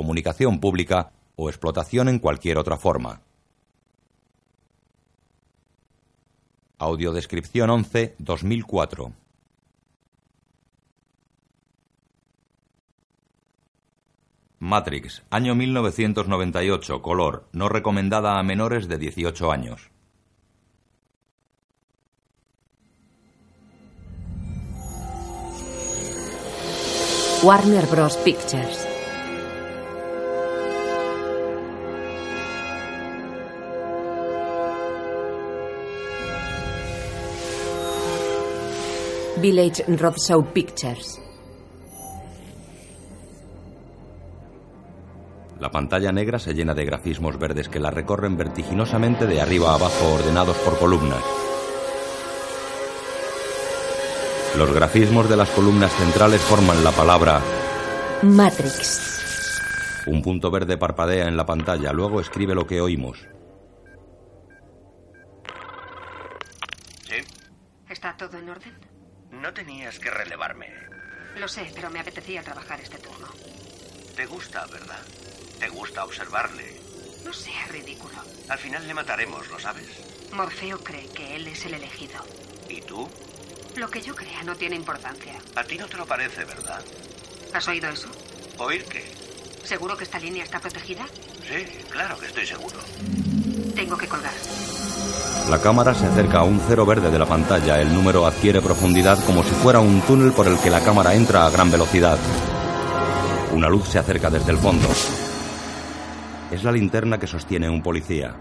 comunicación pública o explotación en cualquier otra forma. Audiodescripción 11 2004 Matrix, año 1998, color, no recomendada a menores de 18 años. Warner Bros. Pictures. Village Roadshow Pictures. La pantalla negra se llena de grafismos verdes que la recorren vertiginosamente de arriba a abajo ordenados por columnas. Los grafismos de las columnas centrales forman la palabra Matrix. Un punto verde parpadea en la pantalla, luego escribe lo que oímos. ¿Sí? ¿Está todo en orden? No tenías que relevarme. Lo sé, pero me apetecía trabajar este turno. Te gusta, ¿verdad? Te gusta observarle. No sea ridículo. Al final le mataremos, ¿lo sabes? Morfeo cree que él es el elegido. ¿Y tú? Lo que yo crea no tiene importancia. A ti no te lo parece, ¿verdad? ¿Has oído eso? ¿Oír qué? ¿Seguro que esta línea está protegida? Sí, claro que estoy seguro. Tengo que colgar. La cámara se acerca a un cero verde de la pantalla. El número adquiere profundidad como si fuera un túnel por el que la cámara entra a gran velocidad. Una luz se acerca desde el fondo. Es la linterna que sostiene un policía.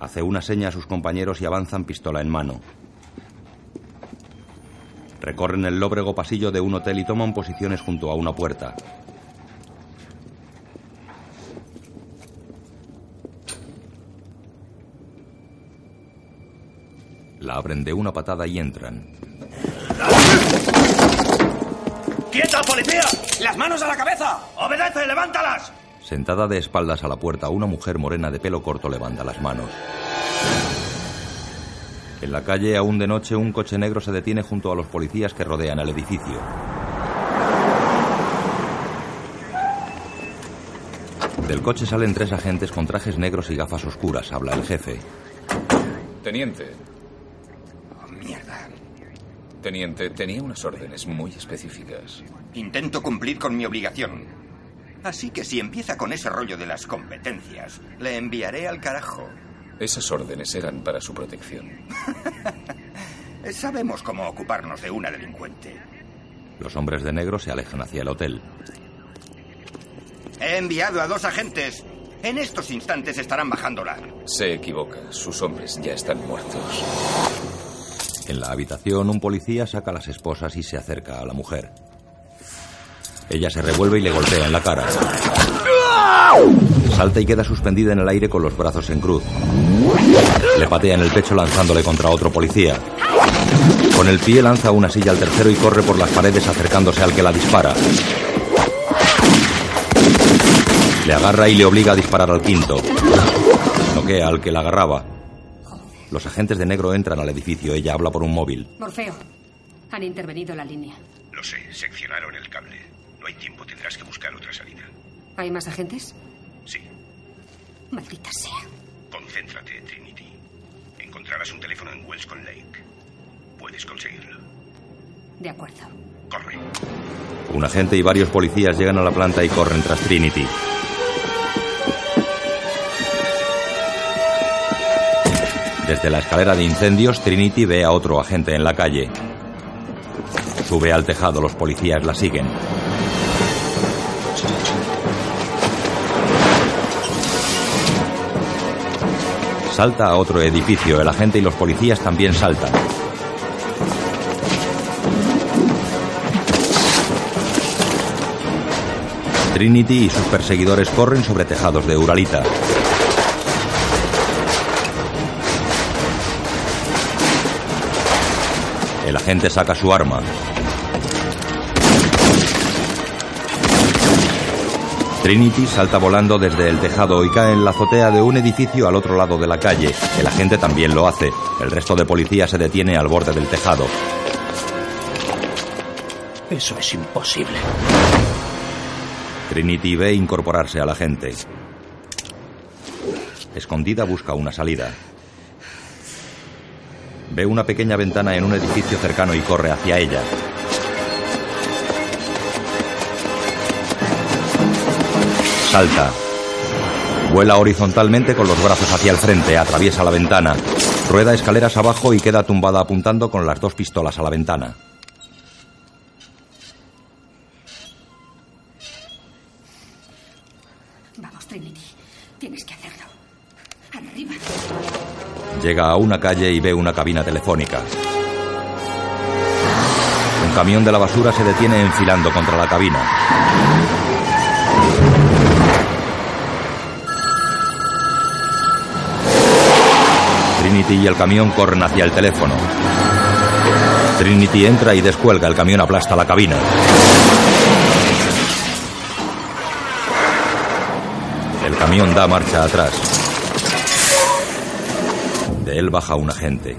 Hace una seña a sus compañeros y avanzan pistola en mano. Recorren el lóbrego pasillo de un hotel y toman posiciones junto a una puerta. La abren de una patada y entran. ¡Quieta, policía! ¡Las manos a la cabeza! ¡Obedece, levántalas! Sentada de espaldas a la puerta, una mujer morena de pelo corto levanta las manos. En la calle, aún de noche, un coche negro se detiene junto a los policías que rodean el edificio. Del coche salen tres agentes con trajes negros y gafas oscuras. Habla el jefe. Teniente. Teniente, tenía unas órdenes muy específicas. Intento cumplir con mi obligación. Así que si empieza con ese rollo de las competencias, le enviaré al carajo. Esas órdenes eran para su protección. Sabemos cómo ocuparnos de una delincuente. Los hombres de negro se alejan hacia el hotel. He enviado a dos agentes. En estos instantes estarán bajándola. Se equivoca. Sus hombres ya están muertos. En la habitación, un policía saca a las esposas y se acerca a la mujer. Ella se revuelve y le golpea en la cara. Salta y queda suspendida en el aire con los brazos en cruz. Le patea en el pecho lanzándole contra otro policía. Con el pie lanza una silla al tercero y corre por las paredes acercándose al que la dispara. Le agarra y le obliga a disparar al quinto. Noquea al que la agarraba. Los agentes de negro entran al edificio. Ella habla por un móvil. Morfeo. Han intervenido la línea. Lo sé, seccionaron el cable. No hay tiempo, tendrás que buscar otra salida. ¿Hay más agentes? Sí, Maldita sea. concéntrate, Trinity. Encontrarás un teléfono en Wellscon Lake. Puedes conseguirlo. De acuerdo. Corre. Un agente y varios policías llegan a la planta y corren tras Trinity. Desde la escalera de incendios, Trinity ve a otro agente en la calle. Sube al tejado, los policías la siguen. Salta a otro edificio, el agente y los policías también saltan. Trinity y sus perseguidores corren sobre tejados de Uralita. El agente saca su arma. Trinity salta volando desde el tejado y cae en la azotea de un edificio al otro lado de la calle. El agente también lo hace. El resto de policía se detiene al borde del tejado. Eso es imposible. Trinity ve incorporarse a la gente. Escondida busca una salida. Ve una pequeña ventana en un edificio cercano y corre hacia ella. Salta. Vuela horizontalmente con los brazos hacia el frente, atraviesa la ventana, rueda escaleras abajo y queda tumbada apuntando con las dos pistolas a la ventana. Llega a una calle y ve una cabina telefónica. Un camión de la basura se detiene enfilando contra la cabina. Trinity y el camión corren hacia el teléfono. Trinity entra y descuelga. El camión aplasta la cabina. El camión da marcha atrás. De él baja un agente.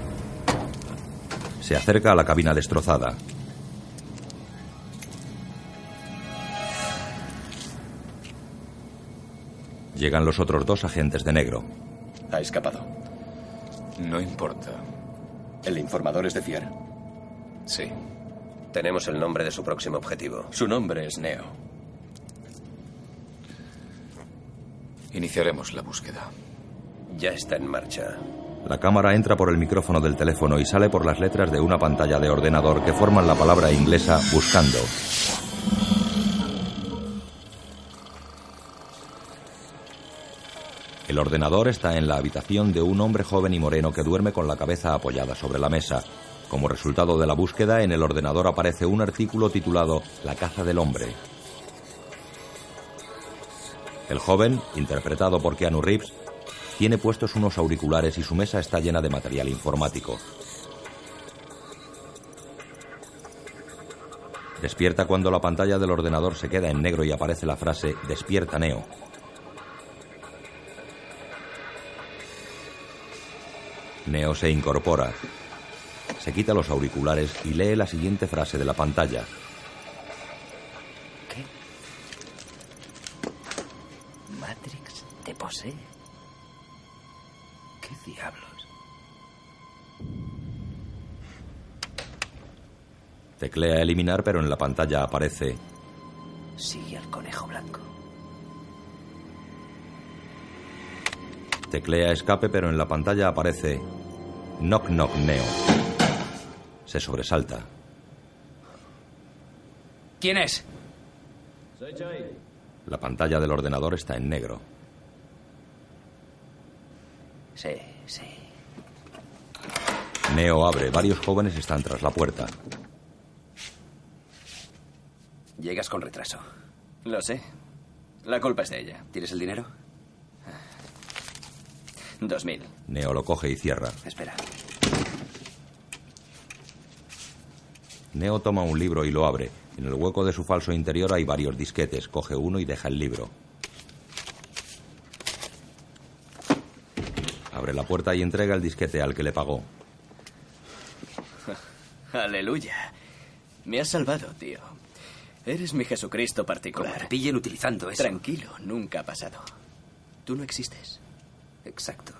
Se acerca a la cabina destrozada. Llegan los otros dos agentes de negro. Ha escapado. No importa. ¿El informador es de Fier? Sí. Tenemos el nombre de su próximo objetivo. Su nombre es Neo. Iniciaremos la búsqueda. Ya está en marcha. La cámara entra por el micrófono del teléfono y sale por las letras de una pantalla de ordenador que forman la palabra inglesa buscando. El ordenador está en la habitación de un hombre joven y moreno que duerme con la cabeza apoyada sobre la mesa. Como resultado de la búsqueda, en el ordenador aparece un artículo titulado La caza del hombre. El joven, interpretado por Keanu Reeves, tiene puestos unos auriculares y su mesa está llena de material informático. Despierta cuando la pantalla del ordenador se queda en negro y aparece la frase Despierta Neo. Neo se incorpora. Se quita los auriculares y lee la siguiente frase de la pantalla. ¿Qué? ¿Matrix te posee? Teclea eliminar, pero en la pantalla aparece Sigue al conejo blanco. Teclea escape, pero en la pantalla aparece Knock Knock Neo. Se sobresalta. ¿Quién es? Soy Choi. La pantalla del ordenador está en negro. Sí, sí. Neo abre. Varios jóvenes están tras la puerta. Llegas con retraso. Lo sé. La culpa es de ella. ¿Tienes el dinero? Dos mil. Neo lo coge y cierra. Espera. Neo toma un libro y lo abre. En el hueco de su falso interior hay varios disquetes. Coge uno y deja el libro. Abre la puerta y entrega el disquete al que le pagó. Aleluya. Me has salvado, tío. Eres mi Jesucristo particular. Como te pillen utilizando eso. Tranquilo, nunca ha pasado. Tú no existes. Exacto.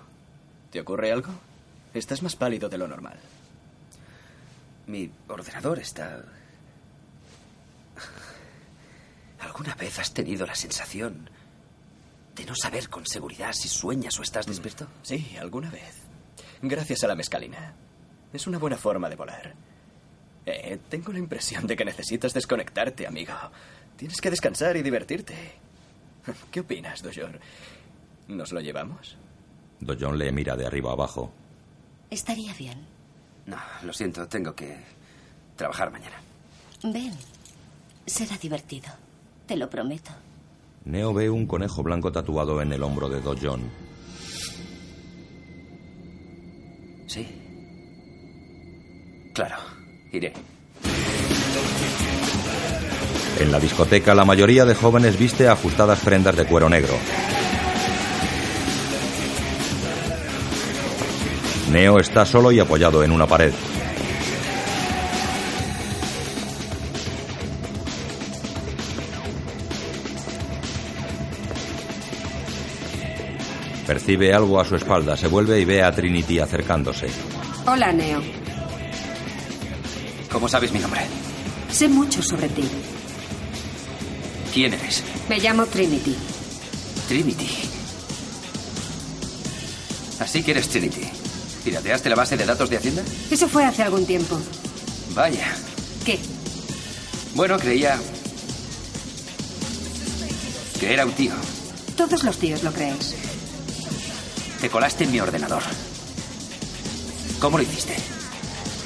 ¿Te ocurre algo? Estás más pálido de lo normal. Mi ordenador está... ¿Alguna vez has tenido la sensación de no saber con seguridad si sueñas o estás despierto? Sí, alguna vez. Gracias a la mescalina. Es una buena forma de volar. Eh, tengo la impresión de que necesitas desconectarte, amigo. Tienes que descansar y divertirte. ¿Qué opinas, Dojor? ¿Nos lo llevamos? Dojon le mira de arriba abajo. Estaría bien. No, lo siento, tengo que trabajar mañana. Ven. Será divertido. Te lo prometo. Neo ve un conejo blanco tatuado en el hombro de Do John. Sí. Claro, iré. En la discoteca, la mayoría de jóvenes viste ajustadas prendas de cuero negro. Neo está solo y apoyado en una pared. Percibe algo a su espalda, se vuelve y ve a Trinity acercándose. Hola, Neo. ¿Cómo sabes mi nombre? Sé mucho sobre ti. ¿Quién eres? Me llamo Trinity. Trinity. Así que eres Trinity. ¿Pirateaste la base de datos de Hacienda? Eso fue hace algún tiempo. Vaya. ¿Qué? Bueno, creía que era un tío. Todos los tíos lo creéis. Te colaste en mi ordenador. ¿Cómo lo hiciste?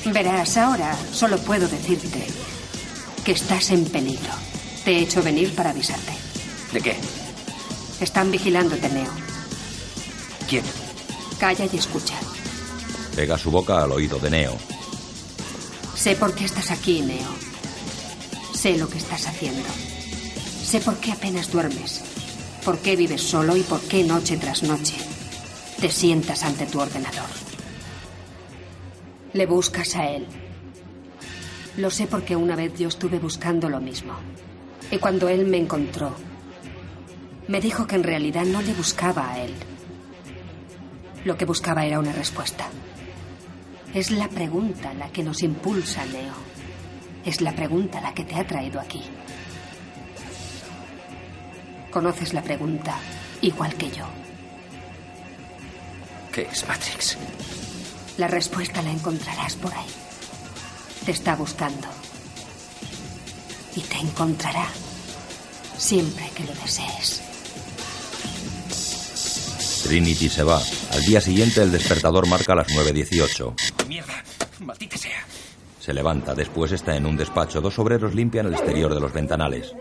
Verás, ahora solo puedo decirte que estás en peligro. Te he hecho venir para avisarte. ¿De qué? Están vigilándote, Neo. ¿Quién? Calla y escucha. Pega su boca al oído de Neo. Sé por qué estás aquí, Neo. Sé lo que estás haciendo. Sé por qué apenas duermes. Por qué vives solo y por qué noche tras noche te sientas ante tu ordenador. Le buscas a él. Lo sé porque una vez yo estuve buscando lo mismo. Y cuando él me encontró, me dijo que en realidad no le buscaba a él. Lo que buscaba era una respuesta. Es la pregunta la que nos impulsa, Leo. Es la pregunta la que te ha traído aquí. Conoces la pregunta igual que yo. ¿Qué es Matrix? La respuesta la encontrarás por ahí. Te está buscando. Y te encontrará. Siempre que lo desees. Trinity se va. Al día siguiente el despertador marca las 9.18. ¡Mierda! ¡Maldita sea! Se levanta. Después está en un despacho. Dos obreros limpian el exterior de los ventanales.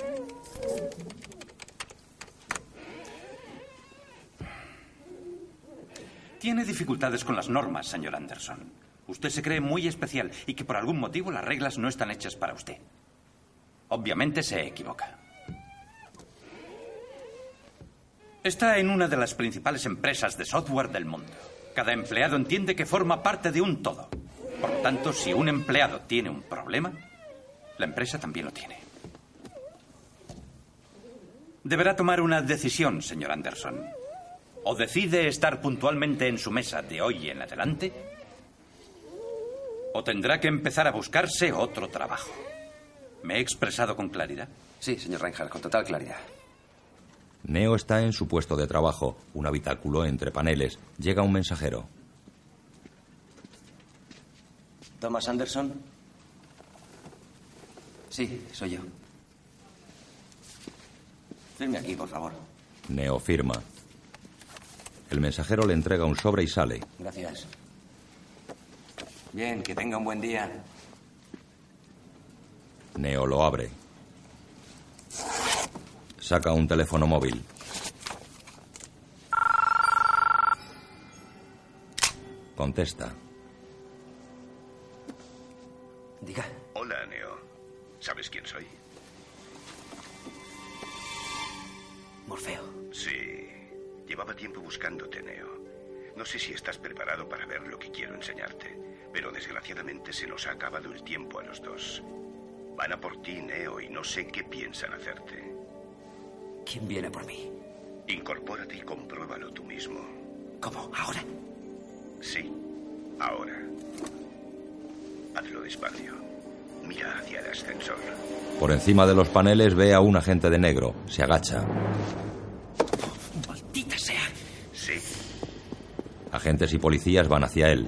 Dificultades con las normas, señor Anderson. Usted se cree muy especial y que por algún motivo las reglas no están hechas para usted. Obviamente se equivoca. Está en una de las principales empresas de software del mundo. Cada empleado entiende que forma parte de un todo. Por lo tanto, si un empleado tiene un problema, la empresa también lo tiene. Deberá tomar una decisión, señor Anderson. O decide estar puntualmente en su mesa de hoy en adelante, o tendrá que empezar a buscarse otro trabajo. ¿Me he expresado con claridad? Sí, señor Reinhardt, con total claridad. Neo está en su puesto de trabajo, un habitáculo entre paneles. Llega un mensajero. ¿Thomas Anderson? Sí, soy yo. Firme aquí, por favor. Neo firma. El mensajero le entrega un sobre y sale. Gracias. Bien, que tenga un buen día. Neo lo abre. Saca un teléfono móvil. Contesta. Diga. Hola, Neo. ¿Sabes quién soy? Morfeo. Sí. Llevaba tiempo buscándote, Neo. No sé si estás preparado para ver lo que quiero enseñarte, pero desgraciadamente se nos ha acabado el tiempo a los dos. Van a por ti, Neo, y no sé qué piensan hacerte. ¿Quién viene por mí? Incorpórate y compruébalo tú mismo. ¿Cómo? ¿Ahora? Sí, ahora. Hazlo despacio. Mira hacia el ascensor. Por encima de los paneles ve a un agente de negro. Se agacha. Agentes y policías van hacia él.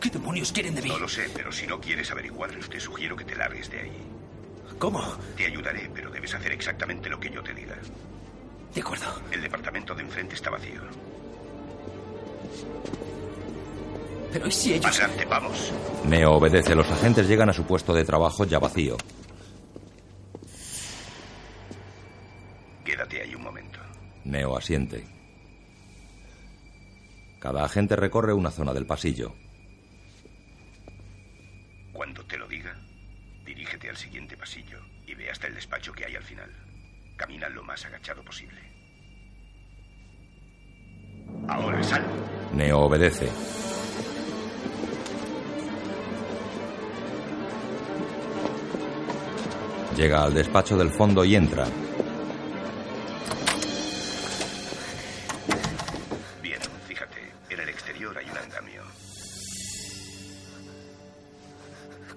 ¿Qué demonios quieren de mí? No lo sé, pero si no quieres averiguarlo, te sugiero que te largues de ahí. ¿Cómo? Te ayudaré, pero debes hacer exactamente lo que yo te diga. De acuerdo. El departamento de enfrente está vacío. Pero ¿y si ellos...? Adelante, vamos. Neo obedece. Los agentes llegan a su puesto de trabajo ya vacío. Neo asiente. Cada agente recorre una zona del pasillo. Cuando te lo diga, dirígete al siguiente pasillo y ve hasta el despacho que hay al final. Camina lo más agachado posible. Ahora sal. Neo obedece. Llega al despacho del fondo y entra.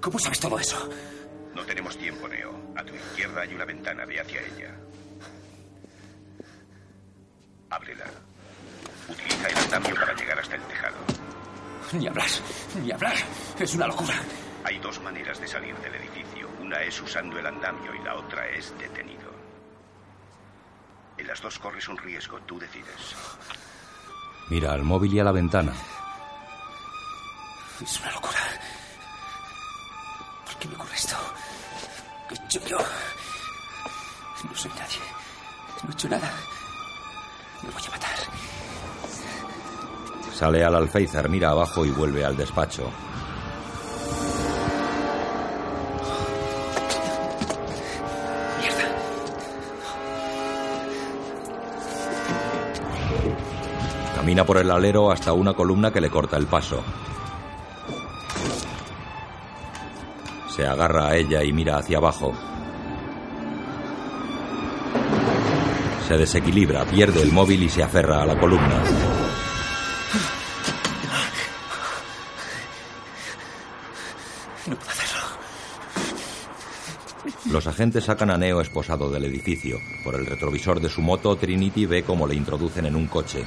¿Cómo sabes todo eso? No tenemos tiempo, Neo. A tu izquierda hay una ventana, ve hacia ella. Ábrela. Utiliza el andamio para llegar hasta el tejado. Ni hablar, ni hablar. Es una locura. Hay dos maneras de salir del edificio. Una es usando el andamio y la otra es detenido. En las dos corres un riesgo, tú decides. Mira al móvil y a la ventana. Es una locura. ¿Por qué me ocurre esto? ¿Qué he hecho yo? No soy nadie. No he hecho nada. Me voy a matar. Sale al alféizar, mira abajo y vuelve al despacho. Mierda. Camina por el alero hasta una columna que le corta el paso. Se agarra a ella y mira hacia abajo. Se desequilibra, pierde el móvil y se aferra a la columna. No puedo hacerlo. Los agentes sacan a Neo esposado del edificio. Por el retrovisor de su moto, Trinity ve cómo le introducen en un coche.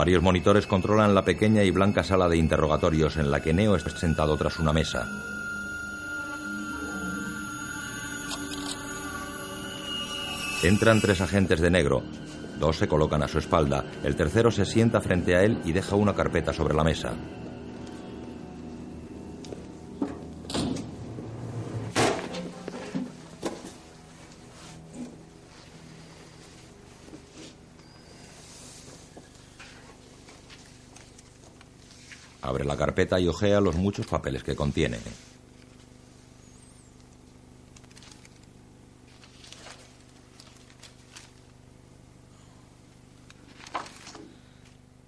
Varios monitores controlan la pequeña y blanca sala de interrogatorios en la que Neo está sentado tras una mesa. Entran tres agentes de negro. Dos se colocan a su espalda. El tercero se sienta frente a él y deja una carpeta sobre la mesa. Y ojea los muchos papeles que contiene.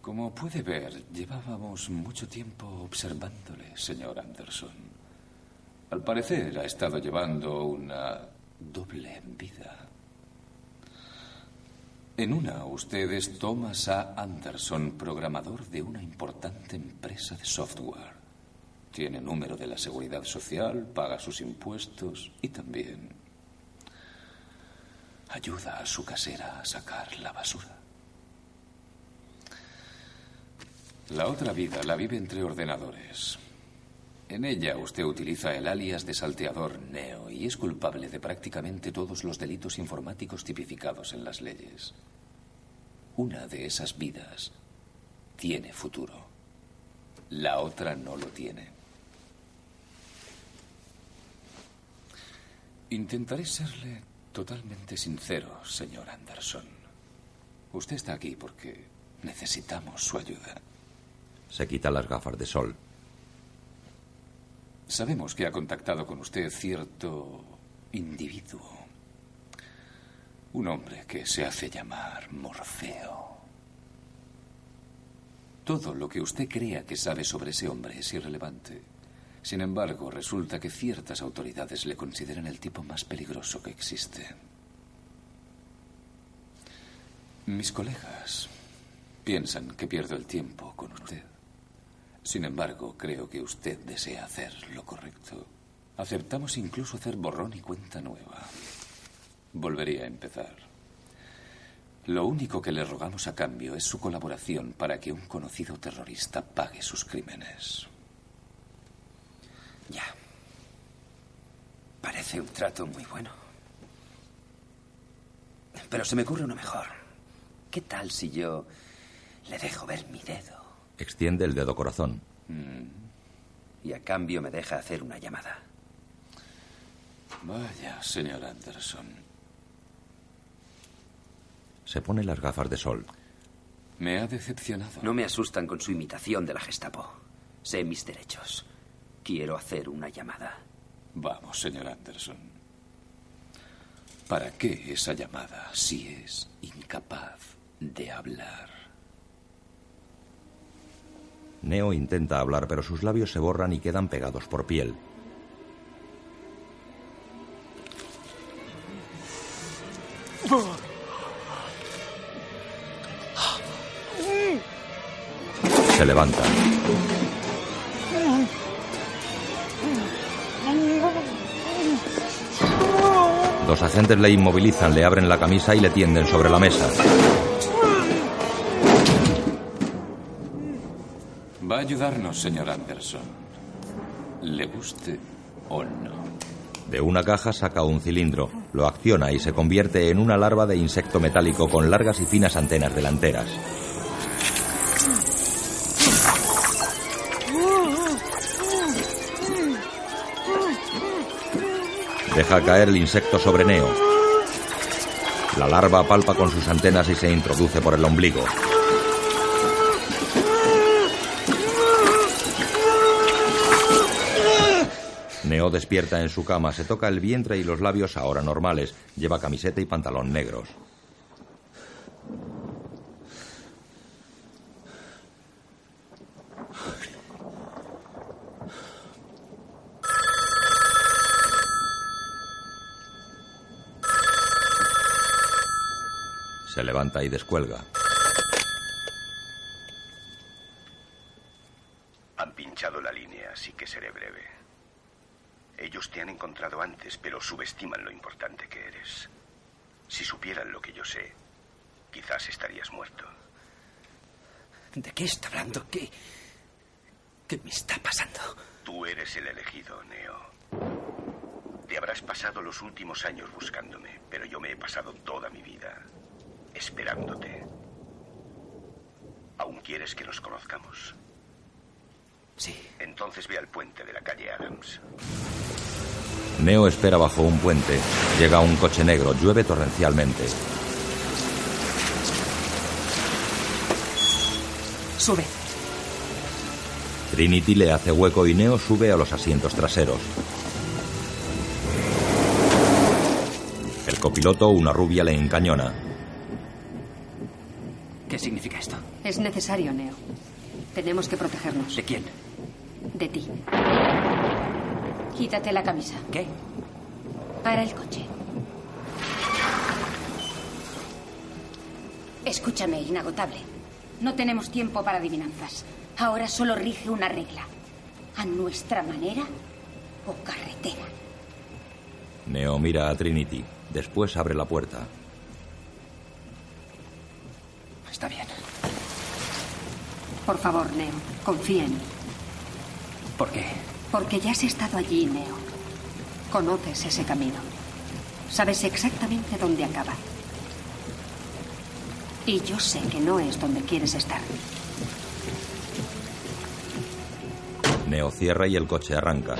Como puede ver, llevábamos mucho tiempo observándole, señor Anderson. Al parecer ha estado llevando una doble vida. En una, usted es Thomas A. Anderson, programador de una importante empresa de software. Tiene número de la seguridad social, paga sus impuestos y también ayuda a su casera a sacar la basura. La otra vida la vive entre ordenadores. En ella usted utiliza el alias de salteador Neo y es culpable de prácticamente todos los delitos informáticos tipificados en las leyes. Una de esas vidas tiene futuro. La otra no lo tiene. Intentaré serle totalmente sincero, señor Anderson. Usted está aquí porque necesitamos su ayuda. Se quita las gafas de sol. Sabemos que ha contactado con usted cierto individuo. Un hombre que se hace llamar Morfeo. Todo lo que usted crea que sabe sobre ese hombre es irrelevante. Sin embargo, resulta que ciertas autoridades le consideran el tipo más peligroso que existe. Mis colegas piensan que pierdo el tiempo con usted. Sin embargo, creo que usted desea hacer lo correcto. Aceptamos incluso hacer borrón y cuenta nueva. Volvería a empezar. Lo único que le rogamos a cambio es su colaboración para que un conocido terrorista pague sus crímenes. Ya. Parece un trato muy bueno. Pero se me ocurre uno mejor. ¿Qué tal si yo le dejo ver mi dedo? Extiende el dedo corazón. Mm. Y a cambio me deja hacer una llamada. Vaya, señor Anderson. Se pone las gafas de sol. Me ha decepcionado. No me asustan con su imitación de la Gestapo. Sé mis derechos. Quiero hacer una llamada. Vamos, señor Anderson. ¿Para qué esa llamada si es incapaz de hablar? Neo intenta hablar, pero sus labios se borran y quedan pegados por piel. Se levanta. Dos agentes le inmovilizan, le abren la camisa y le tienden sobre la mesa. Ayudarnos, señor Anderson. Le guste o no. De una caja saca un cilindro, lo acciona y se convierte en una larva de insecto metálico con largas y finas antenas delanteras. Deja caer el insecto sobre Neo. La larva palpa con sus antenas y se introduce por el ombligo. Neo despierta en su cama, se toca el vientre y los labios ahora normales. Lleva camiseta y pantalón negros. Se levanta y descuelga. Han pinchado la línea, así que seré breve. Ellos te han encontrado antes, pero subestiman lo importante que eres. Si supieran lo que yo sé, quizás estarías muerto. ¿De qué está hablando? ¿Qué. ¿Qué me está pasando? Tú eres el elegido, Neo. Te habrás pasado los últimos años buscándome, pero yo me he pasado toda mi vida esperándote. ¿Aún quieres que nos conozcamos? Sí. Entonces ve al puente de la calle Adams. Neo espera bajo un puente. Llega un coche negro, llueve torrencialmente. Sube. Trinity le hace hueco y Neo sube a los asientos traseros. El copiloto, una rubia, le encañona. ¿Qué significa esto? Es necesario, Neo. Tenemos que protegernos. ¿De quién? De ti. Quítate la camisa. ¿Qué? Para el coche. Escúchame, inagotable. No tenemos tiempo para adivinanzas. Ahora solo rige una regla. A nuestra manera o carretera. Neo mira a Trinity. Después abre la puerta. Está bien. Por favor, Neo, confía en mí. ¿Por qué? Porque ya has estado allí, Neo. Conoces ese camino. Sabes exactamente dónde acaba. Y yo sé que no es donde quieres estar. Neo cierra y el coche arranca.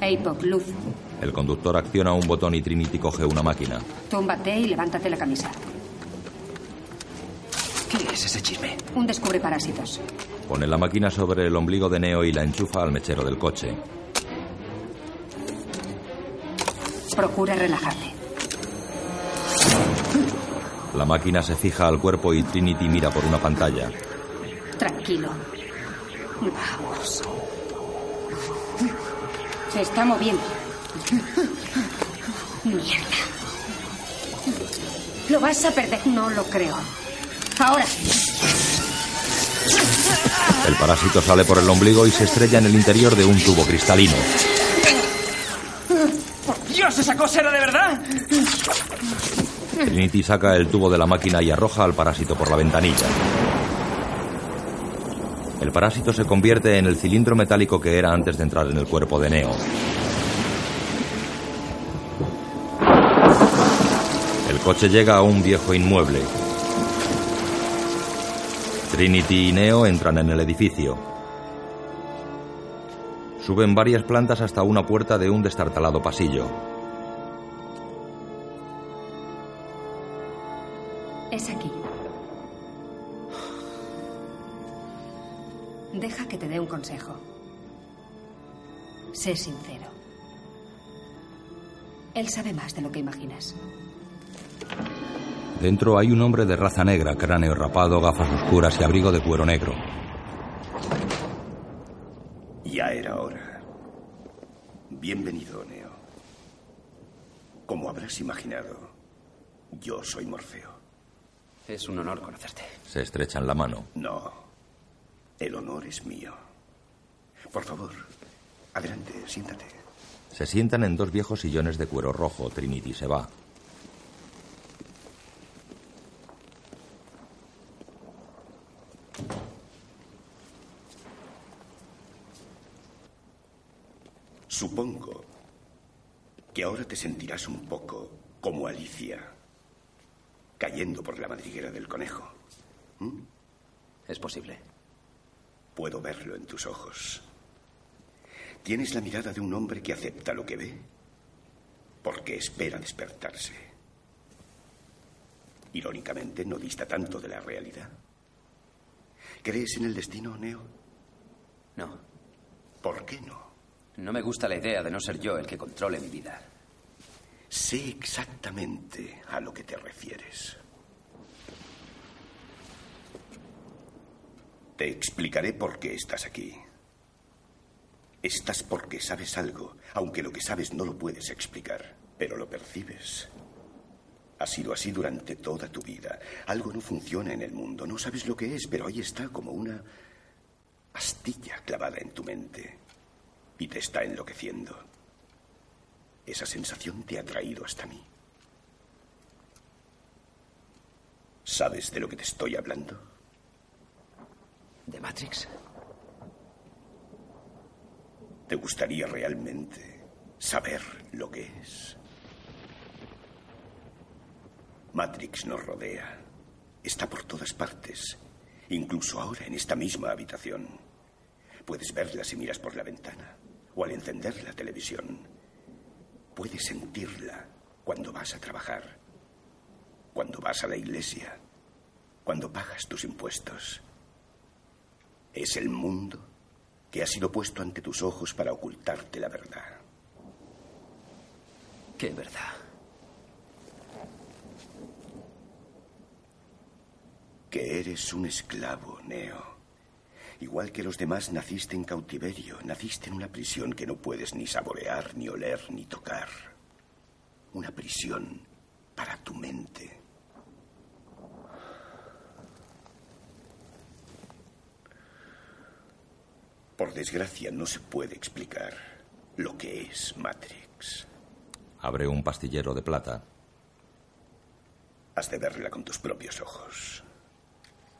Apoc, luz. El conductor acciona un botón y Trinity coge una máquina. Túmbate y levántate la camisa. ¿Qué es ese chisme? Un descubre parásitos. Pone la máquina sobre el ombligo de Neo y la enchufa al mechero del coche. Procura relajarte. La máquina se fija al cuerpo y Trinity mira por una pantalla. Tranquilo. Vamos. Se está moviendo. Mierda. Lo vas a perder. No lo creo. Ahora. El parásito sale por el ombligo y se estrella en el interior de un tubo cristalino. ¡Por Dios, esa cosa era de verdad! Trinity saca el tubo de la máquina y arroja al parásito por la ventanilla. El parásito se convierte en el cilindro metálico que era antes de entrar en el cuerpo de Neo. El coche llega a un viejo inmueble. Trinity y Neo entran en el edificio. Suben varias plantas hasta una puerta de un destartalado pasillo. Es aquí. Deja que te dé un consejo. Sé sincero. Él sabe más de lo que imaginas. Dentro hay un hombre de raza negra, cráneo rapado, gafas oscuras y abrigo de cuero negro. Ya era hora. Bienvenido, Neo. Como habrás imaginado, yo soy Morfeo. Es un honor conocerte. Se estrechan la mano. No, el honor es mío. Por favor, adelante, siéntate. Se sientan en dos viejos sillones de cuero rojo. Trinity se va. Supongo que ahora te sentirás un poco como Alicia, cayendo por la madriguera del conejo. ¿Mm? Es posible. Puedo verlo en tus ojos. Tienes la mirada de un hombre que acepta lo que ve porque espera despertarse. Irónicamente, no dista tanto de la realidad. ¿Crees en el destino, Neo? No. ¿Por qué no? No me gusta la idea de no ser yo el que controle mi vida. Sé exactamente a lo que te refieres. Te explicaré por qué estás aquí. Estás porque sabes algo, aunque lo que sabes no lo puedes explicar, pero lo percibes. Ha sido así durante toda tu vida. Algo no funciona en el mundo, no sabes lo que es, pero ahí está como una astilla clavada en tu mente y te está enloqueciendo. Esa sensación te ha traído hasta mí. ¿Sabes de lo que te estoy hablando? ¿De Matrix? ¿Te gustaría realmente saber lo que es? Matrix nos rodea. Está por todas partes, incluso ahora en esta misma habitación. Puedes verla si miras por la ventana o al encender la televisión. Puedes sentirla cuando vas a trabajar, cuando vas a la iglesia, cuando pagas tus impuestos. Es el mundo que ha sido puesto ante tus ojos para ocultarte la verdad. ¿Qué verdad? Que eres un esclavo, Neo. Igual que los demás, naciste en cautiverio, naciste en una prisión que no puedes ni saborear, ni oler, ni tocar. Una prisión para tu mente. Por desgracia, no se puede explicar lo que es Matrix. Abre un pastillero de plata. Has de verla con tus propios ojos.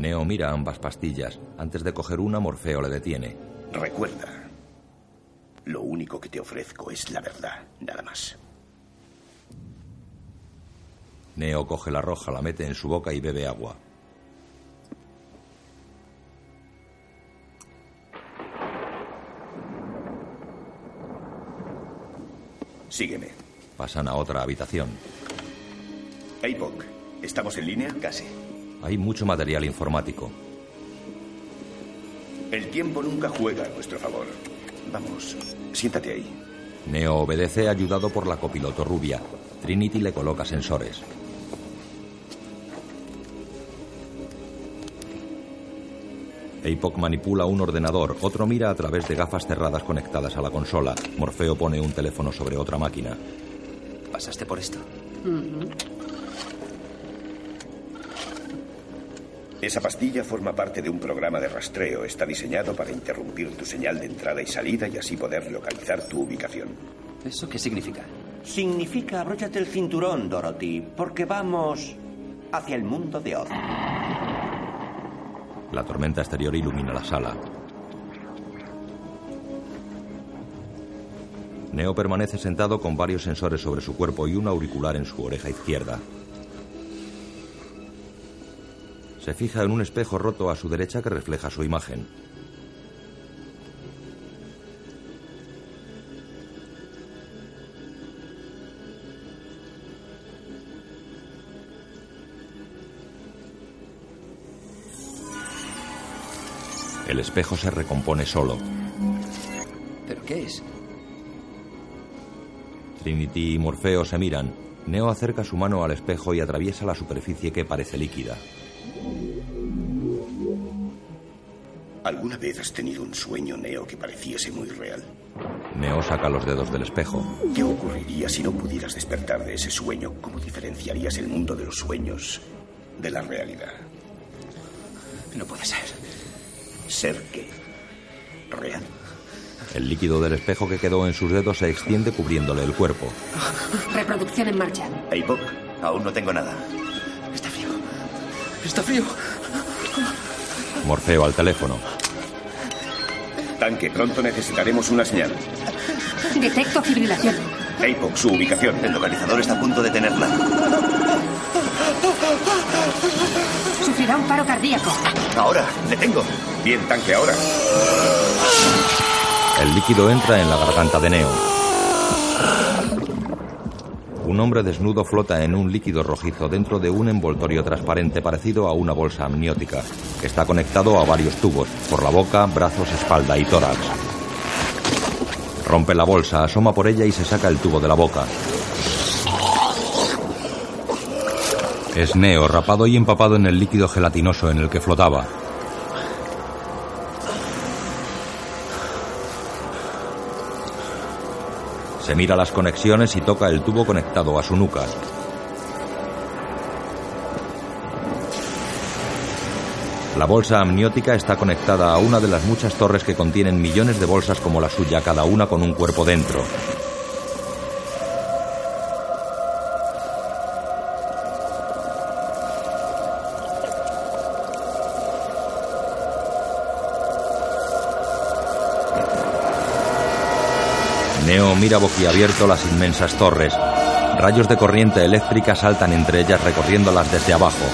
Neo mira ambas pastillas. Antes de coger una, Morfeo le detiene. Recuerda, lo único que te ofrezco es la verdad, nada más. Neo coge la roja, la mete en su boca y bebe agua. Sígueme. Pasan a otra habitación. Hey, Bock, ¿estamos en línea? Casi. Hay mucho material informático. El tiempo nunca juega a nuestro favor. Vamos, siéntate ahí. Neo obedece ayudado por la copiloto rubia. Trinity le coloca sensores. Apoc manipula un ordenador, otro mira a través de gafas cerradas conectadas a la consola. Morfeo pone un teléfono sobre otra máquina. ¿Pasaste por esto? Esa pastilla forma parte de un programa de rastreo. Está diseñado para interrumpir tu señal de entrada y salida y así poder localizar tu ubicación. ¿Eso qué significa? Significa abróchate el cinturón, Dorothy, porque vamos hacia el mundo de Oz. La tormenta exterior ilumina la sala. Neo permanece sentado con varios sensores sobre su cuerpo y un auricular en su oreja izquierda. Se fija en un espejo roto a su derecha que refleja su imagen. El espejo se recompone solo. ¿Pero qué es? Trinity y Morfeo se miran. Neo acerca su mano al espejo y atraviesa la superficie que parece líquida. ¿Alguna vez has tenido un sueño, Neo, que pareciese muy real? Neo saca los dedos del espejo. ¿Qué ocurriría si no pudieras despertar de ese sueño? ¿Cómo diferenciarías el mundo de los sueños de la realidad? No puede ser. ¿Ser qué? ¿Real? El líquido del espejo que quedó en sus dedos se extiende cubriéndole el cuerpo. Reproducción en marcha. Hey, Bob, aún no tengo nada. Está frío. Morfeo al teléfono. Tanque, pronto necesitaremos una señal. Detecto fibrilación. APOC, su ubicación. El localizador está a punto de tenerla. Sufrirá un paro cardíaco. Ahora, le tengo. Bien, tanque, ahora. El líquido entra en la garganta de Neo. Un hombre desnudo flota en un líquido rojizo dentro de un envoltorio transparente parecido a una bolsa amniótica. Está conectado a varios tubos, por la boca, brazos, espalda y tórax. Rompe la bolsa, asoma por ella y se saca el tubo de la boca. Es Neo, rapado y empapado en el líquido gelatinoso en el que flotaba. Se mira las conexiones y toca el tubo conectado a su nuca. La bolsa amniótica está conectada a una de las muchas torres que contienen millones de bolsas como la suya, cada una con un cuerpo dentro. Neo mira boquiabierto las inmensas torres. Rayos de corriente eléctrica saltan entre ellas recorriéndolas desde abajo.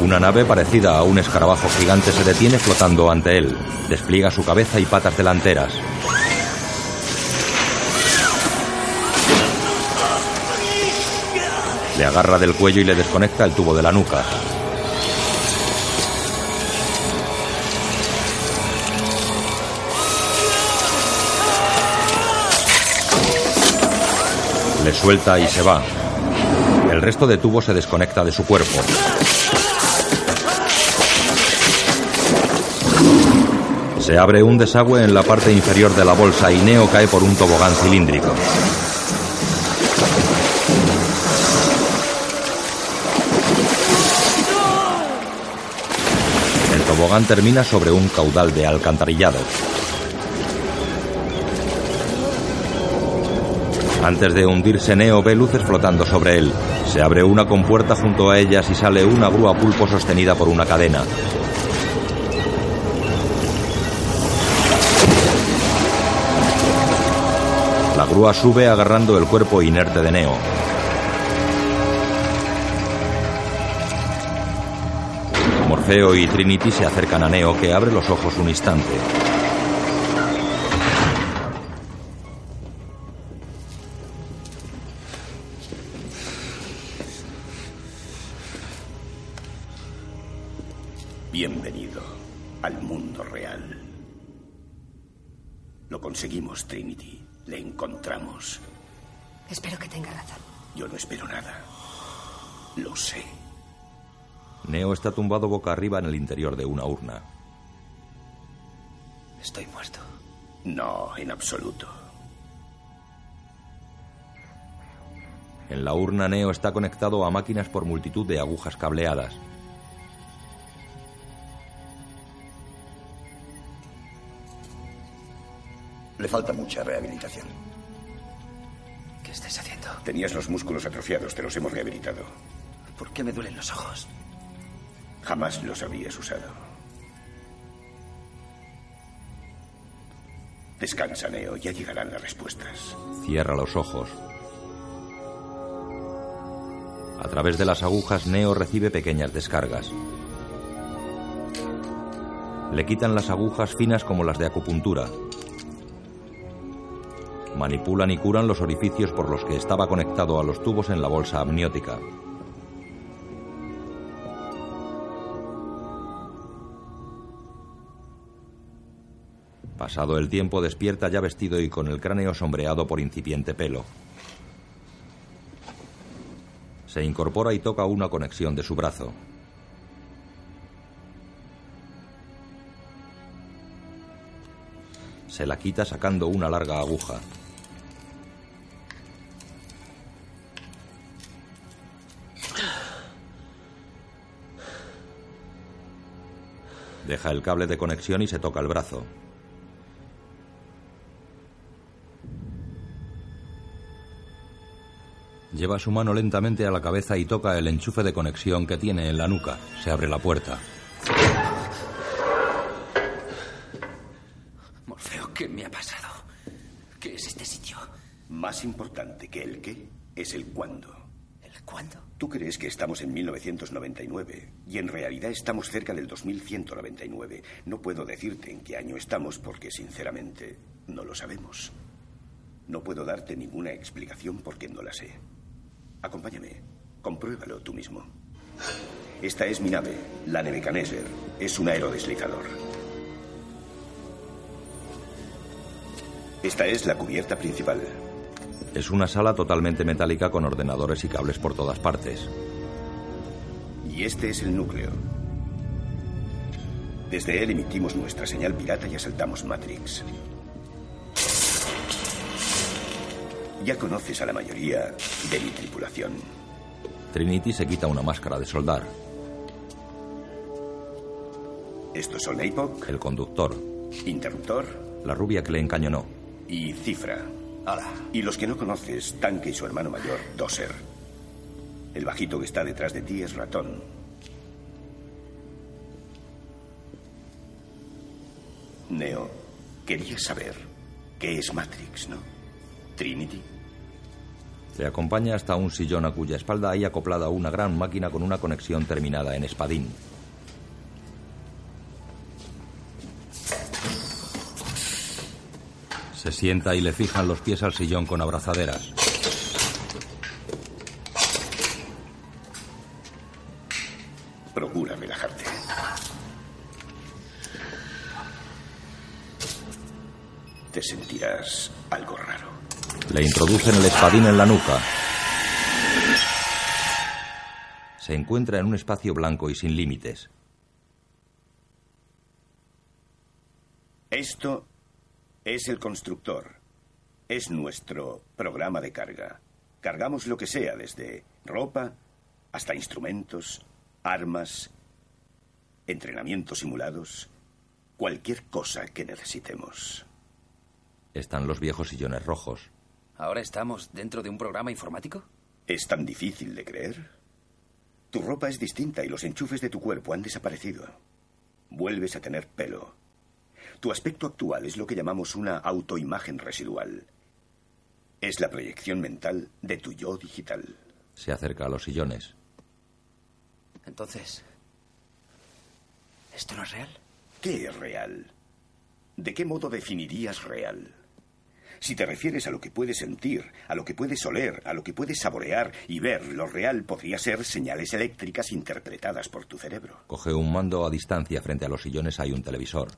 Una nave parecida a un escarabajo gigante se detiene flotando ante él. Despliega su cabeza y patas delanteras. Le agarra del cuello y le desconecta el tubo de la nuca. Le suelta y se va. El resto de tubo se desconecta de su cuerpo. Se abre un desagüe en la parte inferior de la bolsa y Neo cae por un tobogán cilíndrico. Termina sobre un caudal de alcantarillado. Antes de hundirse, Neo ve luces flotando sobre él. Se abre una compuerta junto a ellas y sale una grúa pulpo sostenida por una cadena. La grúa sube agarrando el cuerpo inerte de Neo. Morfeo y Trinity se acercan a Neo, que abre los ojos un instante. Boca arriba en el interior de una urna. Estoy muerto. No, en absoluto. En la urna Neo está conectado a máquinas por multitud de agujas cableadas. Le falta mucha rehabilitación. ¿Qué estás haciendo? Tenías los músculos atrofiados, te los hemos rehabilitado. ¿Por qué me duelen los ojos? Jamás los habrías usado. Descansa, Neo, ya llegarán las respuestas. Cierra los ojos. A través de las agujas, Neo recibe pequeñas descargas. Le quitan las agujas finas como las de acupuntura. Manipulan y curan los orificios por los que estaba conectado a los tubos en la bolsa amniótica. Pasado el tiempo despierta ya vestido y con el cráneo sombreado por incipiente pelo. Se incorpora y toca una conexión de su brazo. Se la quita sacando una larga aguja. Deja el cable de conexión y se toca el brazo. Lleva su mano lentamente a la cabeza y toca el enchufe de conexión que tiene en la nuca. Se abre la puerta. Morfeo, ¿qué me ha pasado? ¿Qué es este sitio? Más importante que el qué es el cuándo. ¿El cuándo? Tú crees que estamos en 1999 y en realidad estamos cerca del 2199. No puedo decirte en qué año estamos porque sinceramente no lo sabemos. No puedo darte ninguna explicación porque no la sé. Acompáñame. Compruébalo tú mismo. Esta es mi nave, la Nebuchadnezzar. Es un aerodeslizador. Esta es la cubierta principal. Es una sala totalmente metálica con ordenadores y cables por todas partes. Y este es el núcleo. Desde él emitimos nuestra señal pirata y asaltamos Matrix. Ya conoces a la mayoría de mi tripulación. Trinity se quita una máscara de soldar. Estos son APOC. El conductor. Interruptor. La rubia que le encañonó. Y Cifra. Hola. Y los que no conoces, Tanque y su hermano mayor, Doser. El bajito que está detrás de ti es Ratón. Neo, quería saber qué es Matrix, ¿no? Trinity. Le acompaña hasta un sillón a cuya espalda hay acoplada una gran máquina con una conexión terminada en espadín. Se sienta y le fijan los pies al sillón con abrazaderas. Procura relajarte. Te sentirás algo raro. Le introducen el espadín en la nuca. Se encuentra en un espacio blanco y sin límites. Esto es el constructor. Es nuestro programa de carga. Cargamos lo que sea, desde ropa hasta instrumentos, armas, entrenamientos simulados, cualquier cosa que necesitemos. Están los viejos sillones rojos. ¿Ahora estamos dentro de un programa informático? ¿Es tan difícil de creer? Tu ropa es distinta y los enchufes de tu cuerpo han desaparecido. Vuelves a tener pelo. Tu aspecto actual es lo que llamamos una autoimagen residual. Es la proyección mental de tu yo digital. Se acerca a los sillones. Entonces, ¿esto no es real? ¿Qué es real? ¿De qué modo definirías real? Si te refieres a lo que puedes sentir, a lo que puedes oler, a lo que puedes saborear y ver, lo real podría ser señales eléctricas interpretadas por tu cerebro. Coge un mando a distancia. Frente a los sillones hay un televisor.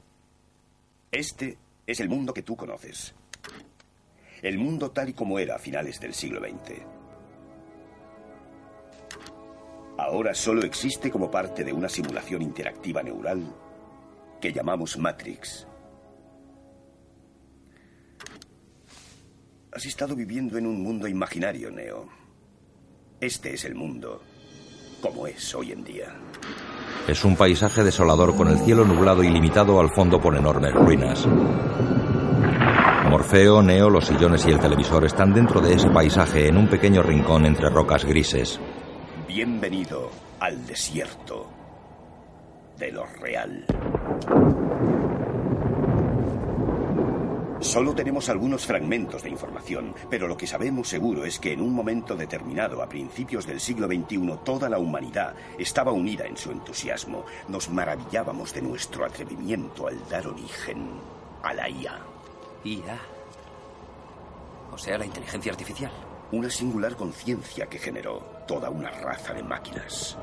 Este es el mundo que tú conoces. El mundo tal y como era a finales del siglo XX. Ahora solo existe como parte de una simulación interactiva neural que llamamos Matrix. Has estado viviendo en un mundo imaginario, Neo. Este es el mundo como es hoy en día. Es un paisaje desolador con el cielo nublado y limitado al fondo por enormes ruinas. Morfeo, Neo, los sillones y el televisor están dentro de ese paisaje en un pequeño rincón entre rocas grises. Bienvenido al desierto de lo real. Solo tenemos algunos fragmentos de información, pero lo que sabemos seguro es que en un momento determinado, a principios del siglo XXI, toda la humanidad estaba unida en su entusiasmo. Nos maravillábamos de nuestro atrevimiento al dar origen a la IA. IA. O sea, la inteligencia artificial. Una singular conciencia que generó toda una raza de máquinas.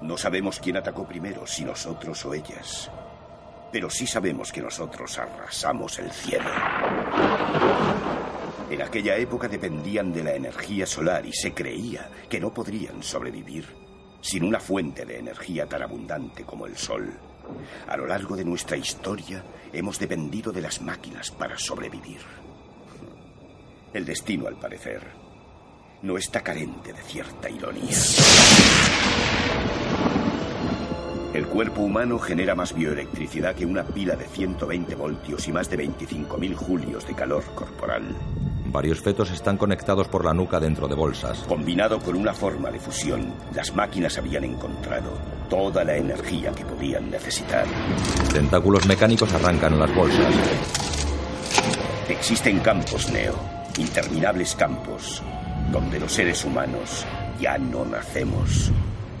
No sabemos quién atacó primero, si nosotros o ellas pero sí sabemos que nosotros arrasamos el cielo. En aquella época dependían de la energía solar y se creía que no podrían sobrevivir sin una fuente de energía tan abundante como el sol. A lo largo de nuestra historia hemos dependido de las máquinas para sobrevivir. El destino, al parecer, no está carente de cierta ironía. El cuerpo humano genera más bioelectricidad que una pila de 120 voltios y más de 25.000 julios de calor corporal. Varios fetos están conectados por la nuca dentro de bolsas. Combinado con una forma de fusión, las máquinas habían encontrado toda la energía que podían necesitar. Tentáculos mecánicos arrancan las bolsas. Existen campos, Neo, interminables campos, donde los seres humanos ya no nacemos,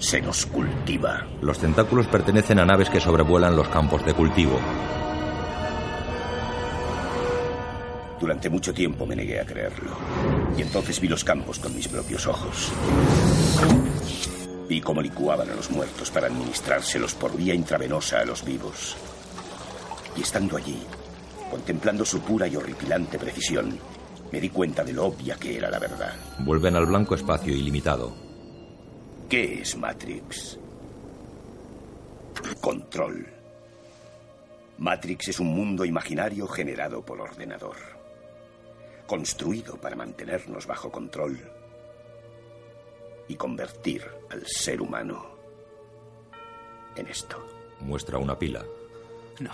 se nos cultiva. Los tentáculos pertenecen a naves que sobrevuelan los campos de cultivo. Durante mucho tiempo me negué a creerlo. Y entonces vi los campos con mis propios ojos. Vi cómo licuaban a los muertos para administrárselos por vía intravenosa a los vivos. Y estando allí, contemplando su pura y horripilante precisión, me di cuenta de lo obvia que era la verdad. Vuelven al blanco espacio ilimitado. ¿Qué es Matrix? Control. Matrix es un mundo imaginario generado por ordenador, construido para mantenernos bajo control y convertir al ser humano en esto. Muestra una pila. No.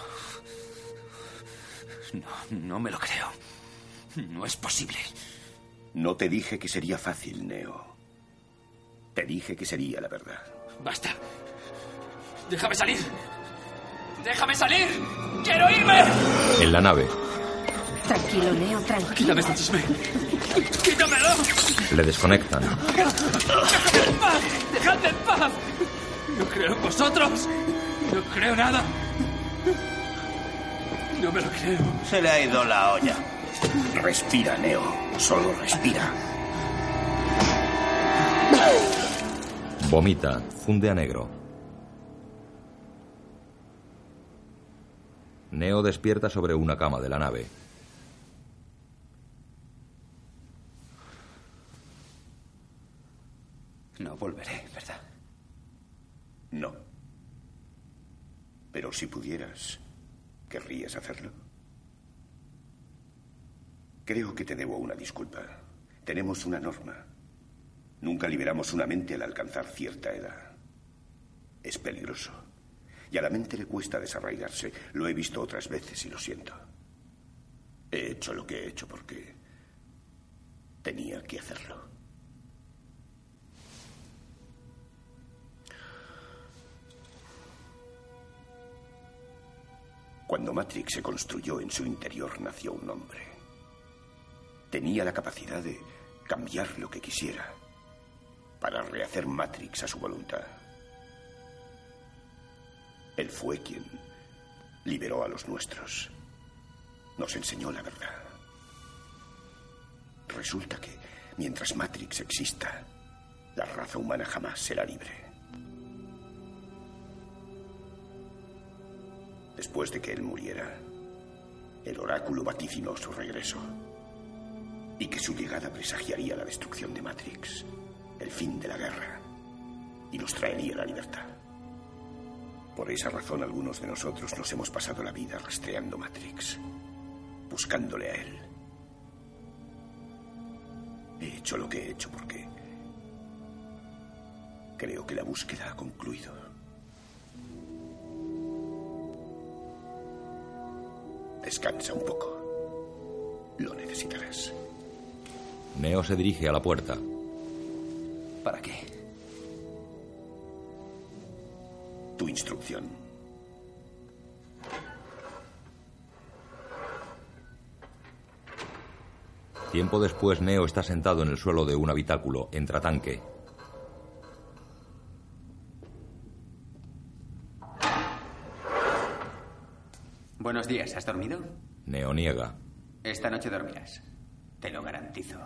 No, no me lo creo. No es posible. No te dije que sería fácil, Neo. Te dije que sería la verdad. Basta. Déjame salir. Déjame salir. Quiero irme. En la nave. Tranquilo, Neo, tranquilo. Quítame este chisme. Quítamelo. Le desconectan. Dejadme en paz. Dejadme en paz. No creo en vosotros. No creo nada. No me lo creo. Se le ha ido la olla. Respira, Neo. Solo respira. Vomita. Funde a negro. Neo despierta sobre una cama de la nave. No volveré, ¿verdad? No. Pero si pudieras, ¿querrías hacerlo? Creo que te debo una disculpa. Tenemos una norma. Nunca liberamos una mente al alcanzar cierta edad. Es peligroso. Y a la mente le cuesta desarraigarse. Lo he visto otras veces y lo siento. He hecho lo que he hecho porque tenía que hacerlo. Cuando Matrix se construyó en su interior nació un hombre. Tenía la capacidad de cambiar lo que quisiera para rehacer Matrix a su voluntad. Él fue quien liberó a los nuestros. Nos enseñó la verdad. Resulta que mientras Matrix exista, la raza humana jamás será libre. Después de que él muriera, el oráculo vaticinó su regreso y que su llegada presagiaría la destrucción de Matrix, el fin de la guerra y nos traería la libertad. Por esa razón algunos de nosotros nos hemos pasado la vida rastreando Matrix, buscándole a él. He hecho lo que he hecho porque creo que la búsqueda ha concluido. Descansa un poco. Lo necesitarás. Neo se dirige a la puerta. ¿Para qué? Tu instrucción. Tiempo después, Neo está sentado en el suelo de un habitáculo, entratanque. Buenos días, ¿has dormido? Neo niega. Esta noche dormirás. Te lo garantizo.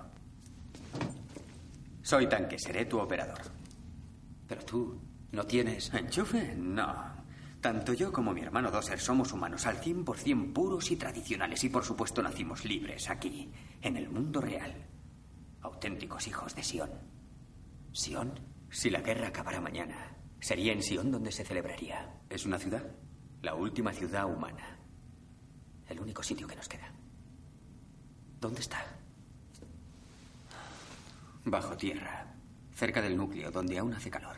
Soy Tanque, seré tu operador. Pero tú no tienes... ¿Enchufe? No. Tanto yo como mi hermano Doser somos humanos al 100% puros y tradicionales y por supuesto nacimos libres aquí, en el mundo real. Auténticos hijos de Sion. ¿Sion? Si la guerra acabara mañana, sería en Sion donde se celebraría. ¿Es una ciudad? La última ciudad humana. El único sitio que nos queda. ¿Dónde está? Bajo tierra, cerca del núcleo, donde aún hace calor.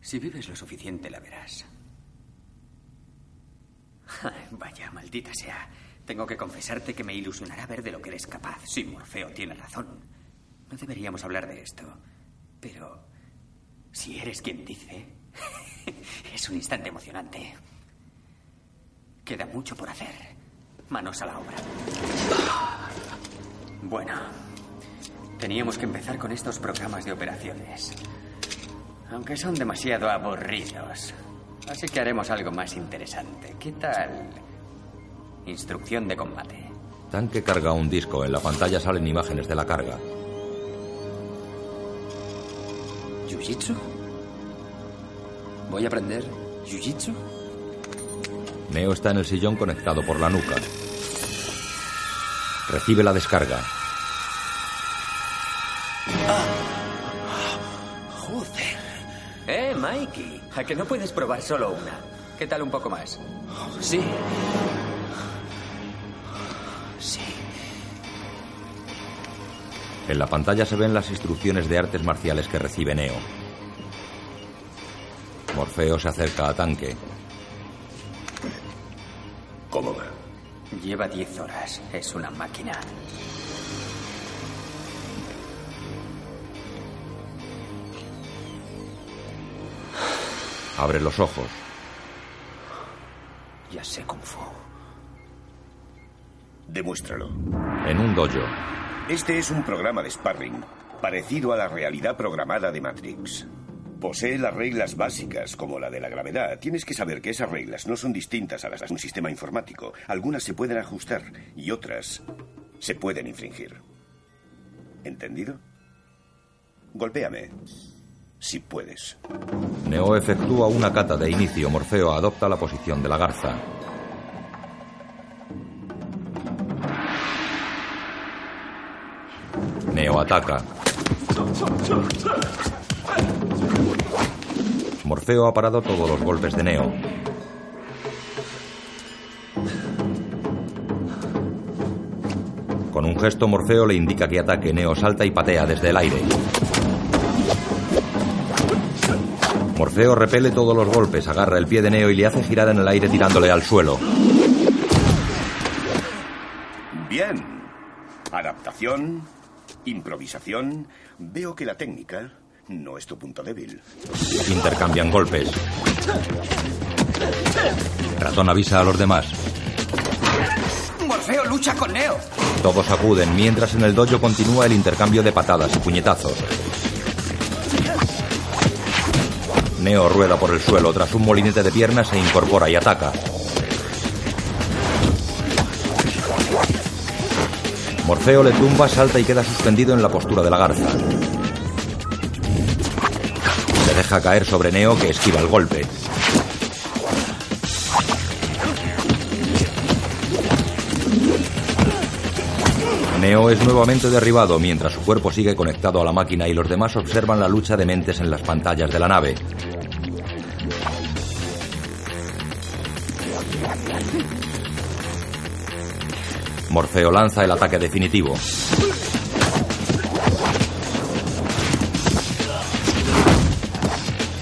Si vives lo suficiente, la verás. Ay, Vaya, maldita sea. Tengo que confesarte que me ilusionará ver de lo que eres capaz. Sí, Morfeo tiene razón. No deberíamos hablar de esto. Pero si eres quien dice, es un instante emocionante. Queda mucho por hacer. Manos a la obra. Bueno, teníamos que empezar con estos programas de operaciones. Aunque son demasiado aburridos. Así que haremos algo más interesante. ¿Qué tal? Instrucción de combate. Tanque carga un disco. En la pantalla salen imágenes de la carga. ¿Jiu-Jitsu? ¿Voy a aprender Jiu-Jitsu? Neo está en el sillón conectado por la nuca. Recibe la descarga. Joder. Eh, Mikey. ¿A que no puedes probar solo una? ¿Qué tal un poco más? Sí. Sí. En la pantalla se ven las instrucciones de artes marciales que recibe Neo. Morfeo se acerca a Tanque. ¿Cómo va? Lleva 10 horas. Es una máquina. Abre los ojos. Ya sé Kung Fu. Demuéstralo. En un dojo. Este es un programa de sparring parecido a la realidad programada de Matrix. Posee las reglas básicas, como la de la gravedad. Tienes que saber que esas reglas no son distintas a las de un sistema informático. Algunas se pueden ajustar y otras se pueden infringir. ¿Entendido? Golpéame. Si puedes. Neo efectúa una cata de inicio. Morfeo adopta la posición de la garza. Neo ataca. Morfeo ha parado todos los golpes de Neo. Con un gesto, Morfeo le indica que ataque. Neo salta y patea desde el aire. Morfeo repele todos los golpes, agarra el pie de Neo y le hace girar en el aire tirándole al suelo. Bien. Adaptación, improvisación. Veo que la técnica no es tu punto débil. Intercambian golpes. Ratón avisa a los demás. Morfeo lucha con Neo. Todos acuden, mientras en el dojo continúa el intercambio de patadas y puñetazos. Neo rueda por el suelo tras un molinete de piernas se incorpora y ataca. Morfeo le tumba, salta y queda suspendido en la postura de la garza. Se deja caer sobre Neo que esquiva el golpe. Neo es nuevamente derribado mientras su cuerpo sigue conectado a la máquina y los demás observan la lucha de mentes en las pantallas de la nave. Morfeo lanza el ataque definitivo.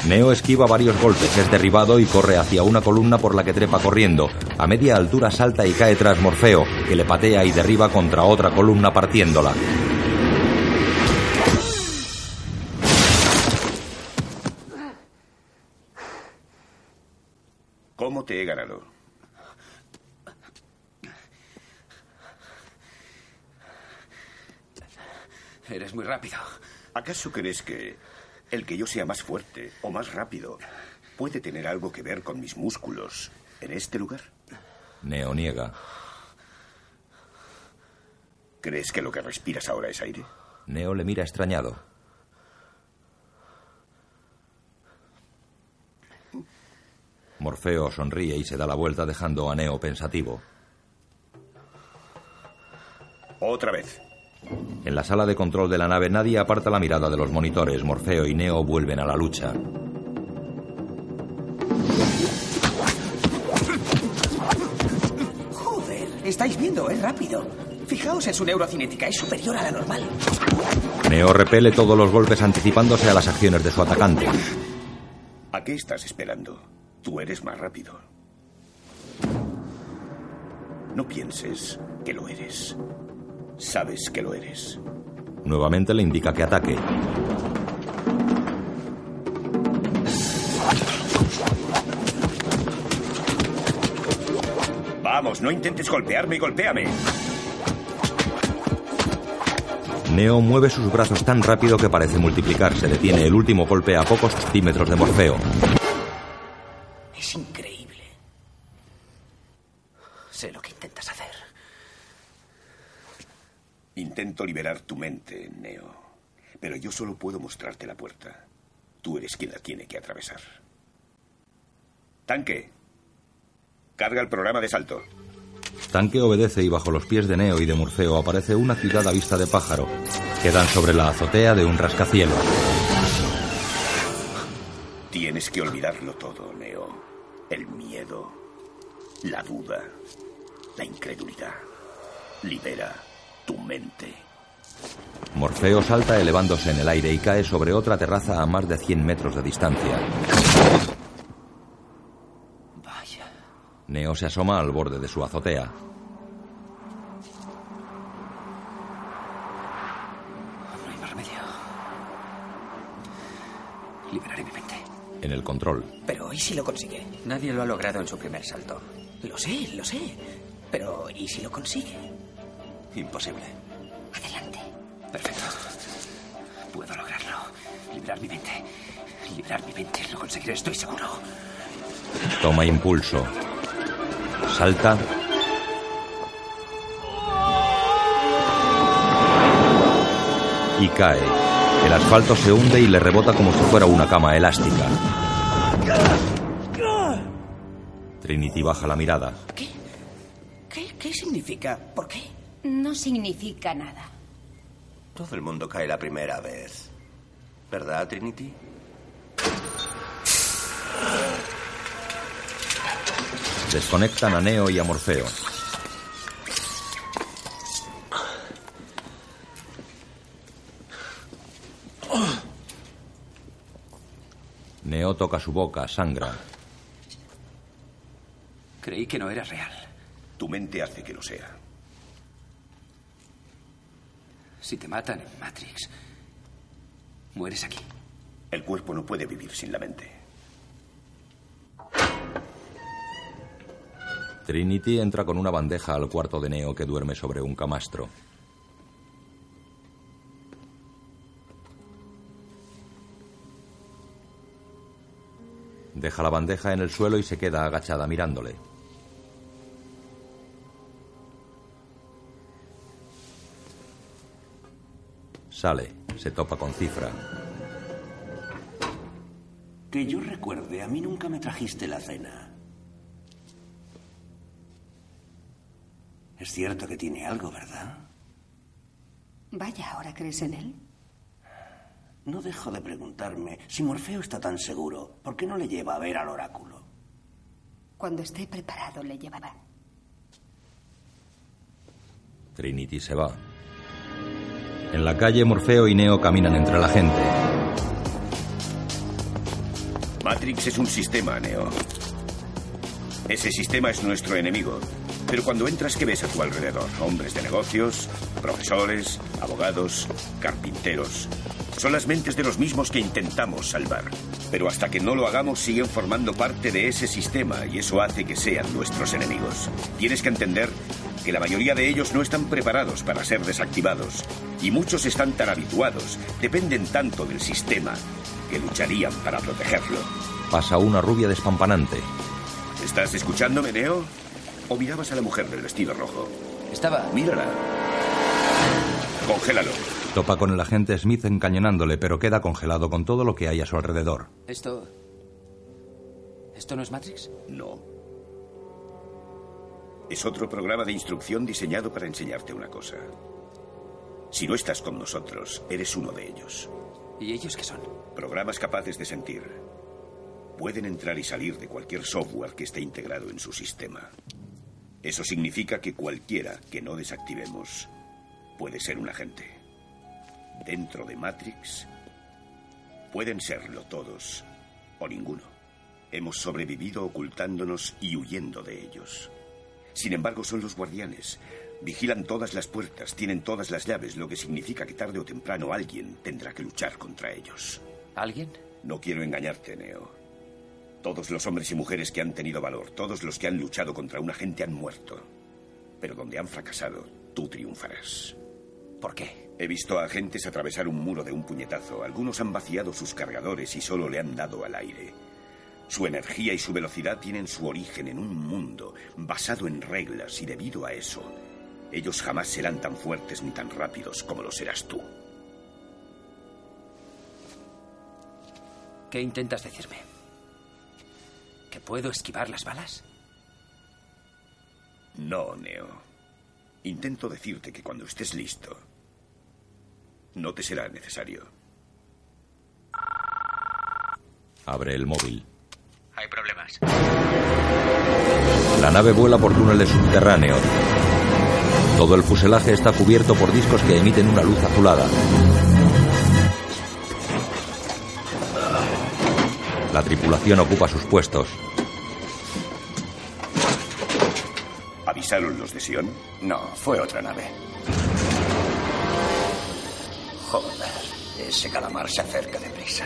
Neo esquiva varios golpes, es derribado y corre hacia una columna por la que trepa corriendo. A media altura salta y cae tras Morfeo, que le patea y derriba contra otra columna partiéndola. ¿Cómo te he ganado? Eres muy rápido. ¿Acaso crees que el que yo sea más fuerte o más rápido puede tener algo que ver con mis músculos en este lugar? Neo niega. ¿Crees que lo que respiras ahora es aire? Neo le mira extrañado. Morfeo sonríe y se da la vuelta dejando a Neo pensativo. Otra vez. En la sala de control de la nave nadie aparta la mirada de los monitores. Morfeo y Neo vuelven a la lucha. Joder, estáis viendo, es rápido. Fijaos en su neurocinética, es superior a la normal. Neo repele todos los golpes anticipándose a las acciones de su atacante. ¿A qué estás esperando? Tú eres más rápido. No pienses que lo eres. Sabes que lo eres. Nuevamente le indica que ataque. Vamos, no intentes golpearme y golpéame. Neo mueve sus brazos tan rápido que parece multiplicarse. Detiene el último golpe a pocos centímetros de Morfeo. Es increíble. Sé lo que intentas hacer. Intento liberar tu mente, Neo. Pero yo solo puedo mostrarte la puerta. Tú eres quien la tiene que atravesar. Tanque. Carga el programa de salto. Tanque obedece y bajo los pies de Neo y de Morfeo aparece una ciudad a vista de pájaro. Quedan sobre la azotea de un rascacielos. Tienes que olvidarlo todo, Neo. El miedo, la duda, la incredulidad. Libera tu mente. Morfeo salta elevándose en el aire y cae sobre otra terraza a más de 100 metros de distancia. Vaya. Neo se asoma al borde de su azotea. No hay más remedio. Liberaré mi mente. En el control. Pero ¿y si lo consigue? Nadie lo ha logrado en su primer salto. Lo sé, lo sé. Pero ¿y si lo consigue? Imposible. Adelante. Perfecto. Puedo lograrlo. Liberar mi mente. Liberar mi mente. Lo conseguiré, estoy seguro. Toma impulso. Salta. Y cae. El asfalto se hunde y le rebota como si fuera una cama elástica. Trinity baja la mirada. ¿Qué? ¿Qué, qué significa? ¿Por qué? No significa nada. Todo el mundo cae la primera vez. ¿Verdad, Trinity? Desconectan a Neo y a Morfeo. Neo toca su boca, sangra. Creí que no era real. Tu mente hace que lo sea. Si te matan en Matrix, mueres aquí. El cuerpo no puede vivir sin la mente. Trinity entra con una bandeja al cuarto de Neo que duerme sobre un camastro. Deja la bandeja en el suelo y se queda agachada mirándole. Sale, se topa con Cifra. Que yo recuerde, a mí nunca me trajiste la cena. Es cierto que tiene algo, ¿verdad? Vaya, ¿ahora crees en él? No dejo de preguntarme, si Morfeo está tan seguro, ¿por qué no le lleva a ver al oráculo? Cuando esté preparado le llevará. Trinity se va. En la calle, Morfeo y Neo caminan entre la gente. Matrix es un sistema, Neo. Ese sistema es nuestro enemigo. Pero cuando entras, ¿qué ves a tu alrededor? Hombres de negocios, profesores, abogados, carpinteros. Son las mentes de los mismos que intentamos salvar. Pero hasta que no lo hagamos, siguen formando parte de ese sistema y eso hace que sean nuestros enemigos. Tienes que entender que la mayoría de ellos no están preparados para ser desactivados y muchos están tan habituados, dependen tanto del sistema, que lucharían para protegerlo. Pasa una rubia despampanante. ¿Estás escuchándome, Neo? ¿O mirabas a la mujer del vestido rojo? Estaba. Mírala. Congélalo. Topa con el agente Smith encañonándole, pero queda congelado con todo lo que hay a su alrededor. ¿Esto. ¿Esto no es Matrix? No. Es otro programa de instrucción diseñado para enseñarte una cosa. Si no estás con nosotros, eres uno de ellos. ¿Y ellos qué son? Programas capaces de sentir. Pueden entrar y salir de cualquier software que esté integrado en su sistema. Eso significa que cualquiera que no desactivemos puede ser un agente. Dentro de Matrix pueden serlo todos o ninguno. Hemos sobrevivido ocultándonos y huyendo de ellos. Sin embargo, son los guardianes. Vigilan todas las puertas, tienen todas las llaves, lo que significa que tarde o temprano alguien tendrá que luchar contra ellos. ¿Alguien? No quiero engañarte, Neo. Todos los hombres y mujeres que han tenido valor, todos los que han luchado contra una gente han muerto. Pero donde han fracasado, tú triunfarás. ¿Por qué? He visto a agentes atravesar un muro de un puñetazo. Algunos han vaciado sus cargadores y solo le han dado al aire. Su energía y su velocidad tienen su origen en un mundo basado en reglas y debido a eso, ellos jamás serán tan fuertes ni tan rápidos como lo serás tú. ¿Qué intentas decirme? ¿Que puedo esquivar las balas? No, Neo. Intento decirte que cuando estés listo, no te será necesario. Abre el móvil. Hay problemas. La nave vuela por túneles subterráneos. Todo el fuselaje está cubierto por discos que emiten una luz azulada. La tripulación ocupa sus puestos. ¿Avisaron los de Sion? No, fue otra nave. Joder, ese calamar se acerca deprisa.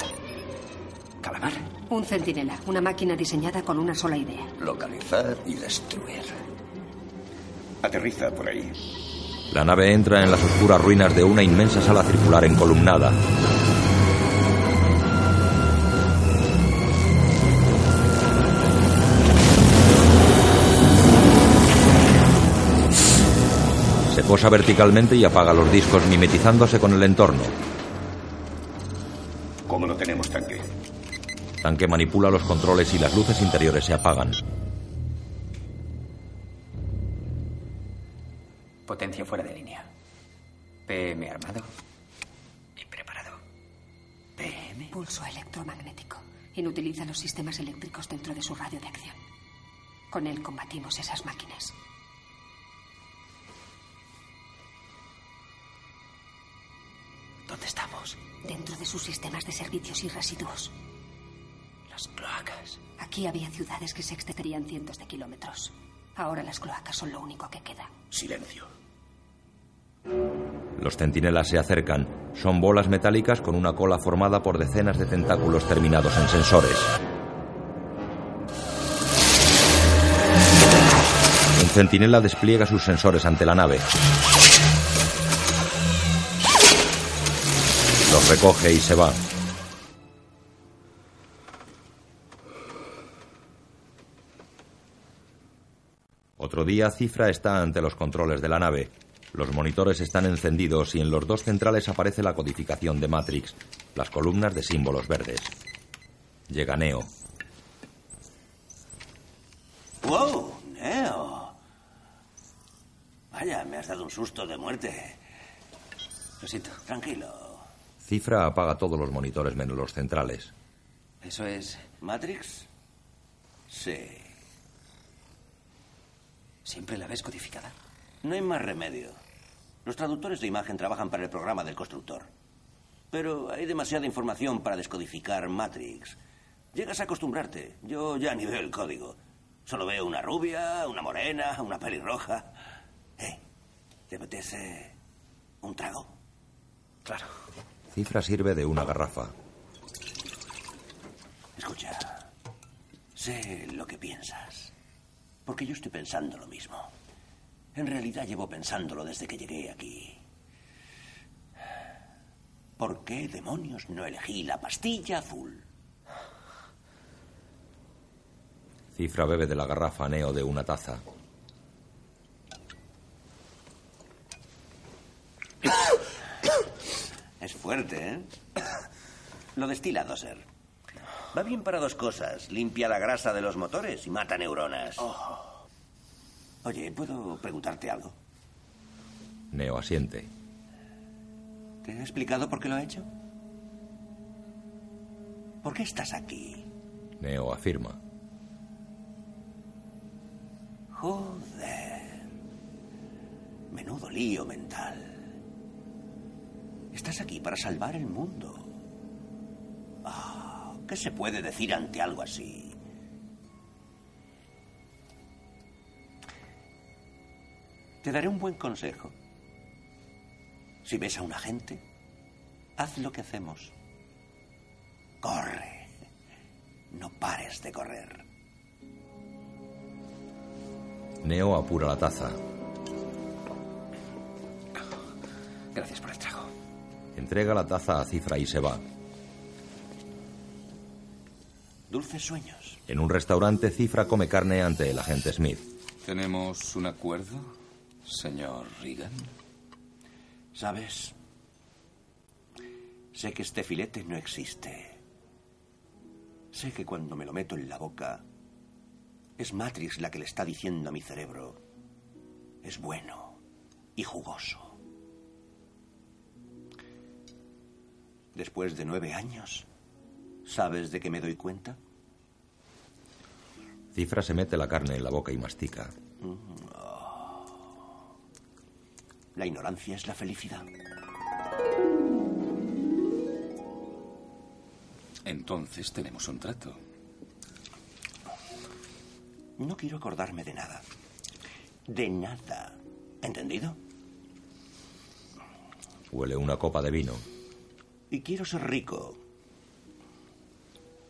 ¿Calamar? Un centinela, una máquina diseñada con una sola idea. Localizar y destruir. Aterriza por ahí. La nave entra en las oscuras ruinas de una inmensa sala circular encolumnada. Se posa verticalmente y apaga los discos mimetizándose con el entorno. ¿Cómo no tenemos tanque? Tanque manipula los controles y las luces interiores se apagan. Potencia fuera de línea. PM armado. Y preparado. PM. Pulso electromagnético. Inutiliza los sistemas eléctricos dentro de su radio de acción. Con él combatimos esas máquinas. ¿Dónde estamos? Dentro de sus sistemas de servicios y residuos. Las cloacas. Aquí había ciudades que se extenderían cientos de kilómetros. Ahora las cloacas son lo único que queda. Silencio. Los centinelas se acercan. Son bolas metálicas con una cola formada por decenas de tentáculos terminados en sensores. Un centinela despliega sus sensores ante la nave. Los recoge y se va. Otro día, Cifra está ante los controles de la nave. Los monitores están encendidos y en los dos centrales aparece la codificación de Matrix, las columnas de símbolos verdes. Llega Neo. ¡Wow! Neo. Vaya, me has dado un susto de muerte. Lo siento. Tranquilo. Cifra apaga todos los monitores menos los centrales. ¿Eso es Matrix? Sí. ¿Siempre la ves codificada? No hay más remedio. Los traductores de imagen trabajan para el programa del constructor. Pero hay demasiada información para descodificar Matrix. Llegas a acostumbrarte. Yo ya ni veo el código. Solo veo una rubia, una morena, una pelirroja. Eh, ¿te apetece un trago? Claro. Cifra sirve de una garrafa. Escucha, sé lo que piensas. Porque yo estoy pensando lo mismo. En realidad llevo pensándolo desde que llegué aquí. ¿Por qué demonios no elegí la pastilla azul? Cifra bebe de la garrafa Neo de una taza. Es fuerte, ¿eh? Lo destila Doser. Va bien para dos cosas. Limpia la grasa de los motores y mata neuronas. Oye, ¿puedo preguntarte algo? Neo asiente. ¿Te he explicado por qué lo ha hecho? ¿Por qué estás aquí? Neo afirma. Joder. Menudo lío mental. Estás aquí para salvar el mundo. Ah, ¿Qué se puede decir ante algo así? Te daré un buen consejo. Si ves a un agente, haz lo que hacemos. Corre. No pares de correr. Neo apura la taza. Gracias por el trago. Entrega la taza a Cifra y se va. Dulces sueños. En un restaurante, Cifra come carne ante el agente Smith. ¿Tenemos un acuerdo, señor Regan? ¿Sabes? Sé que este filete no existe. Sé que cuando me lo meto en la boca, es Matrix la que le está diciendo a mi cerebro, es bueno y jugoso. Después de nueve años, ¿sabes de qué me doy cuenta? Cifra se mete la carne en la boca y mastica. La ignorancia es la felicidad. Entonces tenemos un trato. No quiero acordarme de nada. De nada. ¿Entendido? Huele una copa de vino. Y quiero ser rico.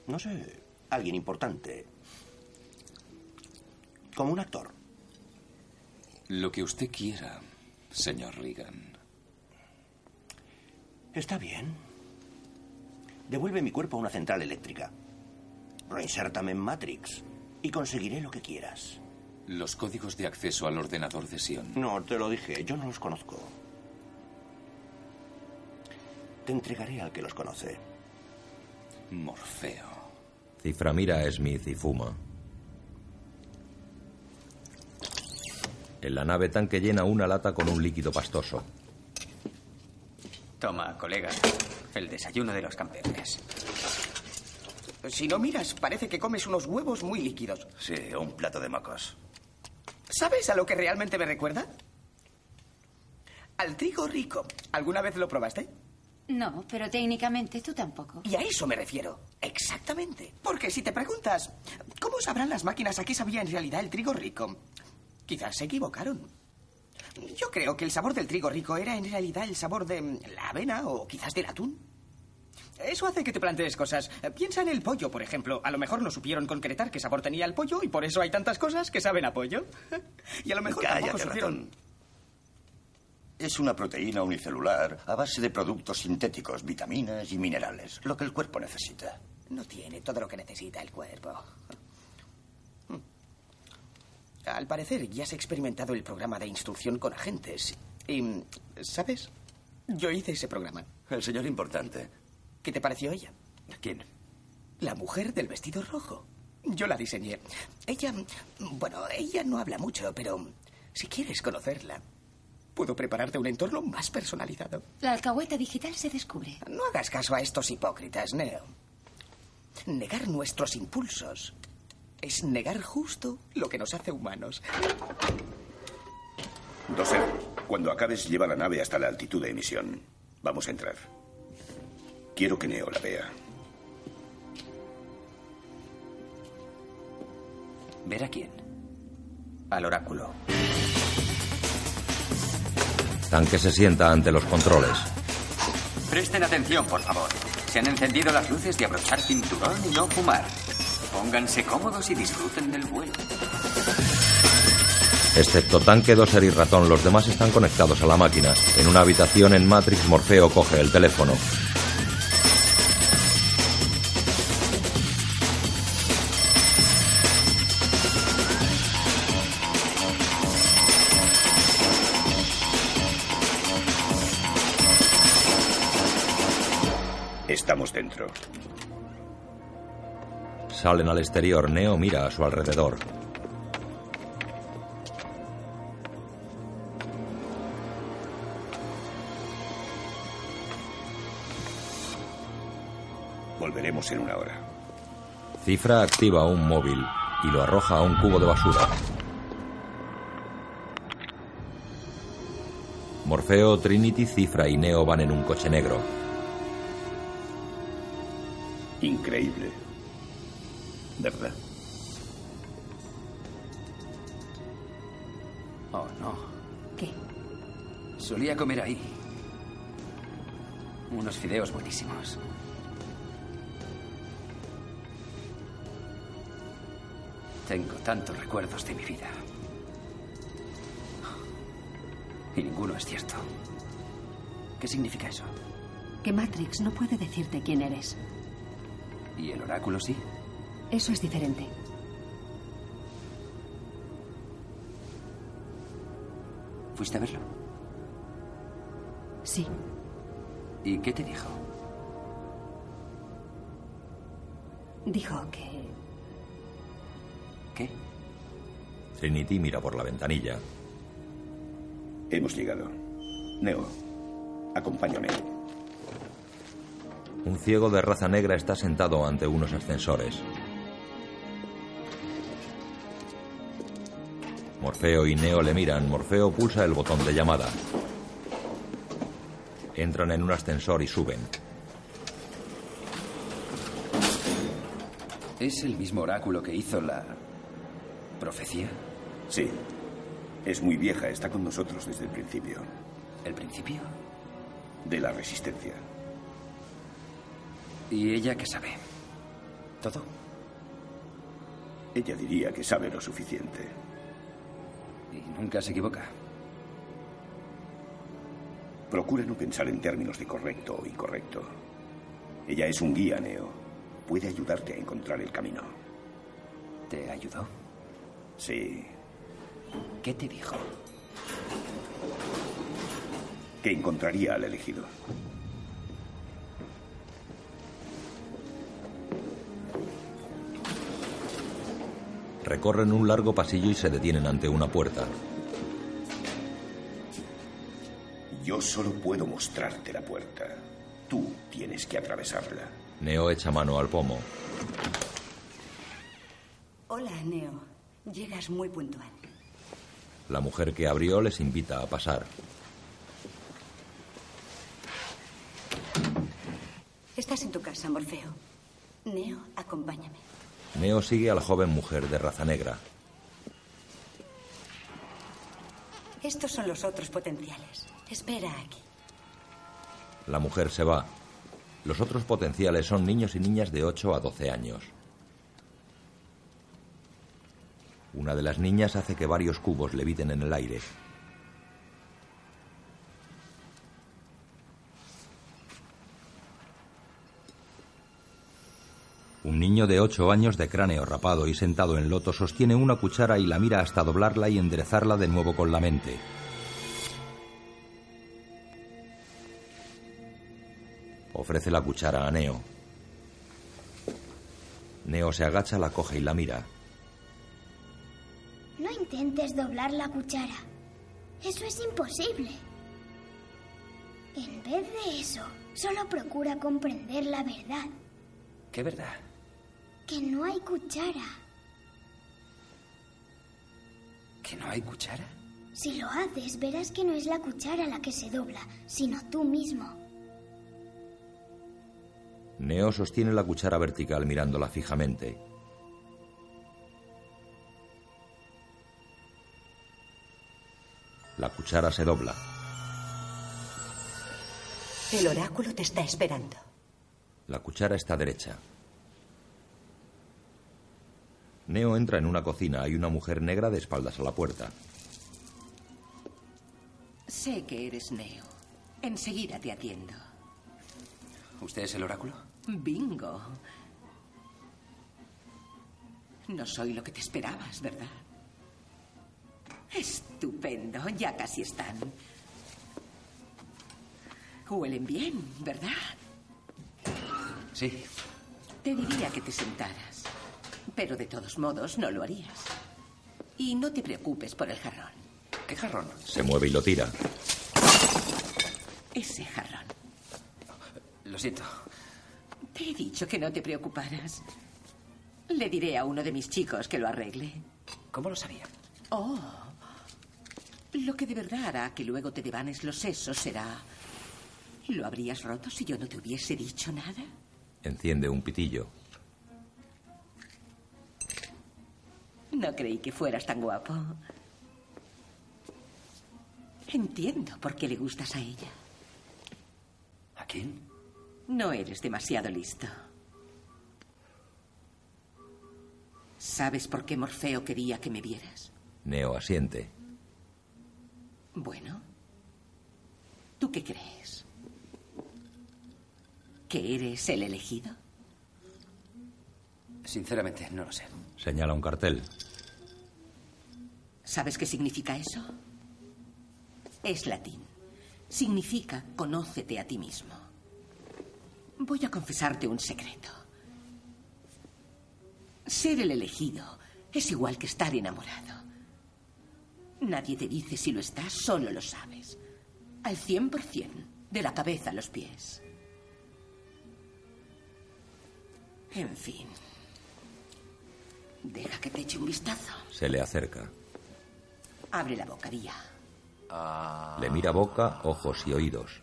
No sé, alguien importante. Como un actor. Lo que usted quiera, señor Regan. Está bien. Devuelve mi cuerpo a una central eléctrica. Reinsértame en Matrix y conseguiré lo que quieras. Los códigos de acceso al ordenador de Sion. No, te lo dije, yo no los conozco. Te entregaré al que los conoce. Morfeo. Cifra mira a Smith y fuma. En la nave tanque llena una lata con un líquido pastoso. Toma, colega. El desayuno de los campeones. Si no miras, parece que comes unos huevos muy líquidos. Sí, un plato de mocos. ¿Sabes a lo que realmente me recuerda? Al trigo rico. ¿Alguna vez lo probaste? No, pero técnicamente tú tampoco. Y a eso me refiero. Exactamente. Porque si te preguntas, ¿cómo sabrán las máquinas a qué sabía en realidad el trigo rico? Quizás se equivocaron. Yo creo que el sabor del trigo rico era en realidad el sabor de la avena o quizás del atún. Eso hace que te plantees cosas. Piensa en el pollo, por ejemplo. A lo mejor no supieron concretar qué sabor tenía el pollo y por eso hay tantas cosas que saben a pollo. y a lo mejor Cállate, tampoco supieron... ratón. Es una proteína unicelular a base de productos sintéticos, vitaminas y minerales, lo que el cuerpo necesita. No tiene todo lo que necesita el cuerpo. Al parecer ya has experimentado el programa de instrucción con agentes. Y, ¿sabes? Yo hice ese programa. El señor importante. ¿Qué te pareció ella? ¿Quién? La mujer del vestido rojo. Yo la diseñé. Ella, bueno, ella no habla mucho, pero si quieres conocerla, Puedo prepararte un entorno más personalizado. La alcahueta digital se descubre. No hagas caso a estos hipócritas, Neo. Negar nuestros impulsos es negar justo lo que nos hace humanos. Doser, cuando acabes, lleva la nave hasta la altitud de emisión. Vamos a entrar. Quiero que Neo la vea. ¿Ver a quién? Al oráculo. Tanque se sienta ante los controles. Presten atención, por favor. Se han encendido las luces de abrochar cinturón y no fumar. Pónganse cómodos y disfruten del vuelo. Excepto Tanque, Doser y Ratón, los demás están conectados a la máquina. En una habitación en Matrix, Morfeo coge el teléfono. Estamos dentro. Salen al exterior. Neo mira a su alrededor. Volveremos en una hora. Cifra activa un móvil y lo arroja a un cubo de basura. Morfeo, Trinity, Cifra y Neo van en un coche negro. Increíble. ¿Verdad? Oh, no. ¿Qué? Solía comer ahí. Unos fideos buenísimos. Tengo tantos recuerdos de mi vida. Y ninguno es cierto. ¿Qué significa eso? Que Matrix no puede decirte quién eres. ¿Y el oráculo sí? Eso es diferente. ¿Fuiste a verlo? Sí. ¿Y qué te dijo? Dijo que... ¿Qué? Trinity mira por la ventanilla. Hemos llegado. Neo, acompáñame. Un ciego de raza negra está sentado ante unos ascensores. Morfeo y Neo le miran. Morfeo pulsa el botón de llamada. Entran en un ascensor y suben. ¿Es el mismo oráculo que hizo la profecía? Sí. Es muy vieja, está con nosotros desde el principio. ¿El principio? De la resistencia. ¿Y ella qué sabe? ¿Todo? Ella diría que sabe lo suficiente. ¿Y nunca se equivoca? Procura no pensar en términos de correcto o incorrecto. Ella es un guía, Neo. Puede ayudarte a encontrar el camino. ¿Te ayudó? Sí. ¿Qué te dijo? Que encontraría al elegido. Recorren un largo pasillo y se detienen ante una puerta. Yo solo puedo mostrarte la puerta. Tú tienes que atravesarla. Neo echa mano al pomo. Hola, Neo. Llegas muy puntual. La mujer que abrió les invita a pasar. Estás en tu casa, Morfeo. Neo, acompáñame. Neo sigue a la joven mujer de raza negra. Estos son los otros potenciales. Espera aquí. La mujer se va. Los otros potenciales son niños y niñas de 8 a 12 años. Una de las niñas hace que varios cubos leviten en el aire. Un niño de 8 años de cráneo rapado y sentado en loto sostiene una cuchara y la mira hasta doblarla y enderezarla de nuevo con la mente. Ofrece la cuchara a Neo. Neo se agacha, la coge y la mira. No intentes doblar la cuchara. Eso es imposible. En vez de eso, solo procura comprender la verdad, ¿Qué verdad? Que no hay cuchara. ¿Que no hay cuchara? Si lo haces, verás que no es la cuchara la que se dobla, sino tú mismo. Neo sostiene la cuchara vertical mirándola fijamente. La cuchara se dobla. El oráculo te está esperando. La cuchara está derecha. Neo entra en una cocina. Hay una mujer negra de espaldas a la puerta. Sé que eres Neo. Enseguida te atiendo. ¿Usted es el oráculo? Bingo. No soy lo que te esperabas, ¿verdad? Estupendo. Ya casi están. Huelen bien, ¿verdad? Sí. Te diría que te sentaras. Pero de todos modos no lo harías. Y no te preocupes por el jarrón. ¿Qué jarrón? Se mueve y lo tira. Ese jarrón. Lo siento. Te he dicho que no te preocuparas. Le diré a uno de mis chicos que lo arregle. ¿Cómo lo sabía? Oh. Lo que de verdad hará que luego te devanes los sesos será... ¿Lo habrías roto si yo no te hubiese dicho nada? Enciende un pitillo. No creí que fueras tan guapo. Entiendo por qué le gustas a ella. ¿A quién? No eres demasiado listo. ¿Sabes por qué Morfeo quería que me vieras? Neo asiente. Bueno, ¿tú qué crees? ¿Que eres el elegido? Sinceramente, no lo sé. Señala un cartel. ¿Sabes qué significa eso? Es latín. Significa conócete a ti mismo. Voy a confesarte un secreto. Ser el elegido es igual que estar enamorado. Nadie te dice si lo estás, solo lo sabes. Al cien por cien, de la cabeza a los pies. En fin. Deja que te eche un vistazo. Se le acerca. Abre la boca, Día. Le mira boca, ojos y oídos.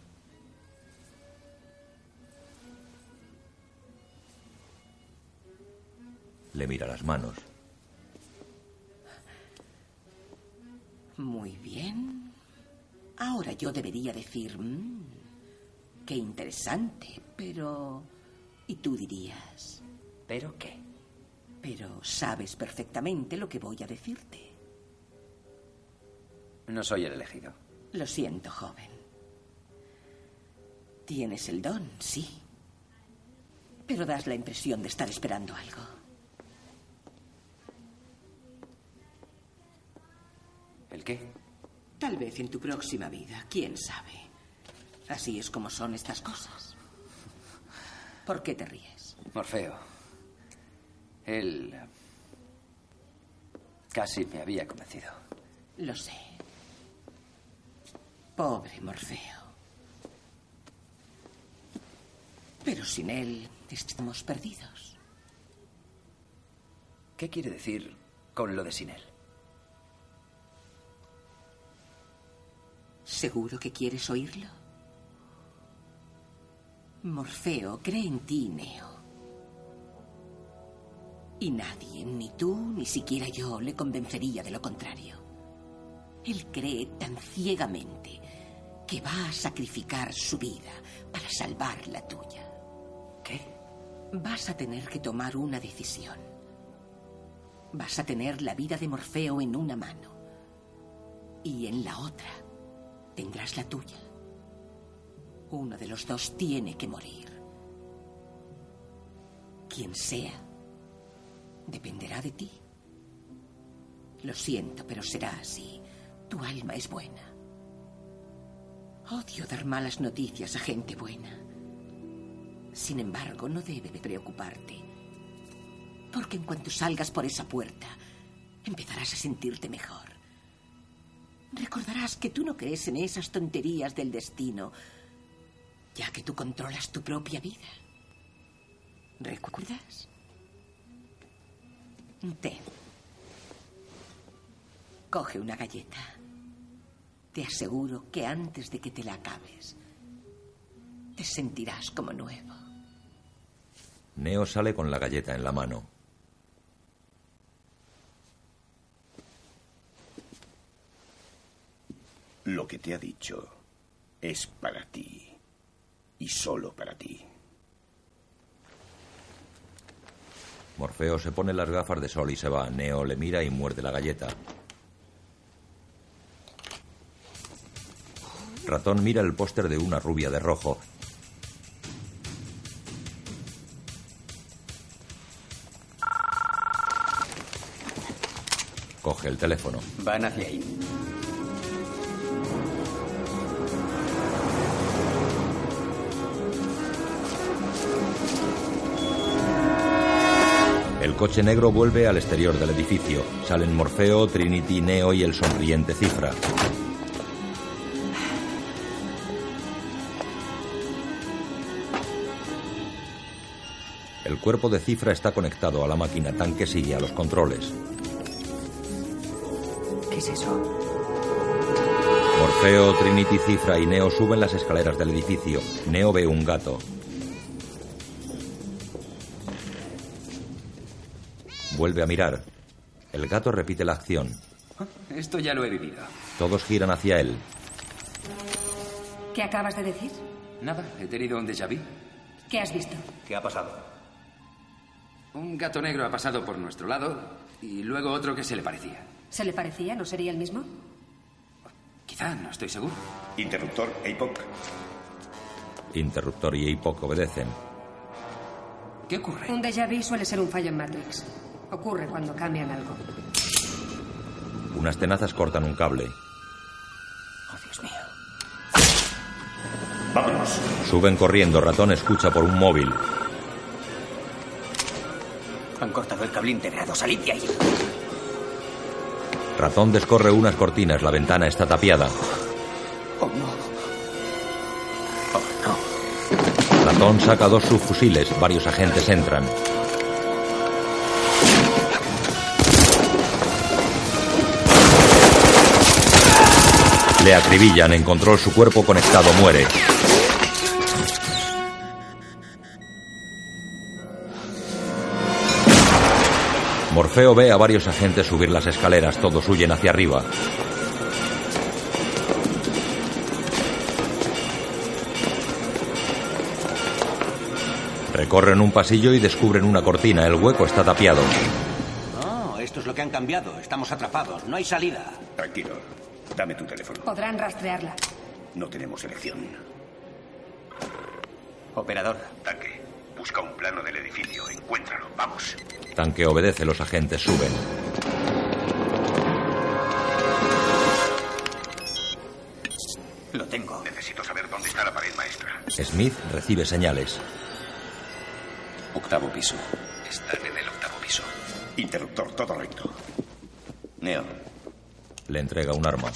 Le mira las manos. Muy bien. Ahora yo debería decir, "Mm, qué interesante, pero... Y tú dirías, ¿Pero qué? Pero sabes perfectamente lo que voy a decirte. No soy el elegido. Lo siento, joven. Tienes el don, sí. Pero das la impresión de estar esperando algo. ¿El qué? Tal vez en tu próxima vida, quién sabe. Así es como son estas cosas. ¿Por qué te ríes? Morfeo. Él... Casi me había convencido. Lo sé. Pobre Morfeo. Pero sin él estamos perdidos. ¿Qué quiere decir con lo de sin él? ¿Seguro que quieres oírlo? Morfeo cree en ti, Neo. Y nadie, ni tú, ni siquiera yo, le convencería de lo contrario. Él cree tan ciegamente que va a sacrificar su vida para salvar la tuya. ¿Qué? Vas a tener que tomar una decisión. Vas a tener la vida de Morfeo en una mano. Y en la otra tendrás la tuya. Uno de los dos tiene que morir. Quien sea, dependerá de ti. Lo siento, pero será así. Tu alma es buena. Odio dar malas noticias a gente buena. Sin embargo, no debe de preocuparte. Porque en cuanto salgas por esa puerta, empezarás a sentirte mejor. Recordarás que tú no crees en esas tonterías del destino, ya que tú controlas tu propia vida. ¿Recuerdas? Ten. Coge una galleta. Te aseguro que antes de que te la acabes, te sentirás como nuevo. Neo sale con la galleta en la mano. Lo que te ha dicho es para ti. Y solo para ti. Morfeo se pone las gafas de sol y se va. Neo le mira y muerde la galleta. Ratón mira el póster de una rubia de rojo. Coge el teléfono. Van hacia ahí. Coche negro vuelve al exterior del edificio. Salen Morfeo, Trinity, Neo y el sonriente Cifra. El cuerpo de Cifra está conectado a la máquina tanque sigue a los controles. ¿Qué es eso? Morfeo, Trinity, Cifra y Neo suben las escaleras del edificio. Neo ve un gato. Vuelve a mirar. El gato repite la acción. Esto ya lo he vivido. Todos giran hacia él. ¿Qué acabas de decir? Nada, he tenido un déjà vu. ¿Qué has visto? ¿Qué ha pasado? Un gato negro ha pasado por nuestro lado y luego otro que se le parecía. ¿Se le parecía? ¿No sería el mismo? Quizá, no estoy seguro. Interruptor, APOC. Interruptor y Apoc obedecen. ¿Qué ocurre? Un déjà vu suele ser un fallo en Matrix. Ocurre cuando cambian algo. Unas tenazas cortan un cable. Oh, Dios mío. Vámonos. Suben corriendo. Ratón escucha por un móvil. Han cortado el cable integrado. Salid de ahí. Ratón descorre unas cortinas. La ventana está tapiada. Oh, no. Ratón saca dos subfusiles. Varios agentes entran. Le acribillan. Encontró su cuerpo conectado. Muere. Morfeo ve a varios agentes subir las escaleras. Todos huyen hacia arriba. Recorren un pasillo y descubren una cortina. El hueco está tapiado. No, esto es lo que han cambiado. Estamos atrapados. No hay salida. Tranquilo. Dame tu teléfono. Podrán rastrearla. No tenemos elección. Operador. Tanque, busca un plano del edificio. Encuéntralo. Vamos. Tanque obedece. Los agentes suben. Lo tengo. Necesito saber dónde está la pared maestra. Smith recibe señales. Octavo piso. Están en el octavo piso. Interruptor, todo recto. Neo, Le entrega un arma.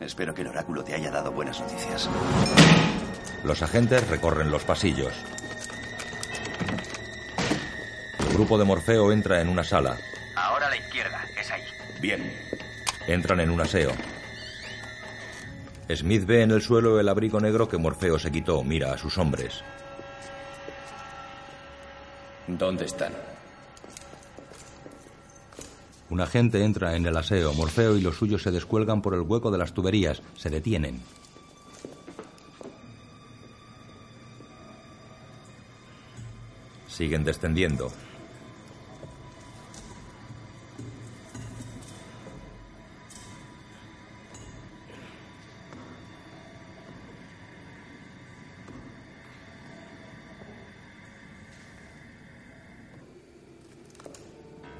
espero que el oráculo te haya dado buenas noticias. Los agentes recorren los pasillos. El grupo de Morfeo entra en una sala. Ahora a la izquierda. Es ahí. Bien. Entran en un aseo. Smith ve en el suelo el abrigo negro que Morfeo se quitó. Mira a sus hombres. ¿Dónde están? Un agente entra en el aseo. Morfeo y los suyos se descuelgan por el hueco de las tuberías. Se detienen. Siguen descendiendo.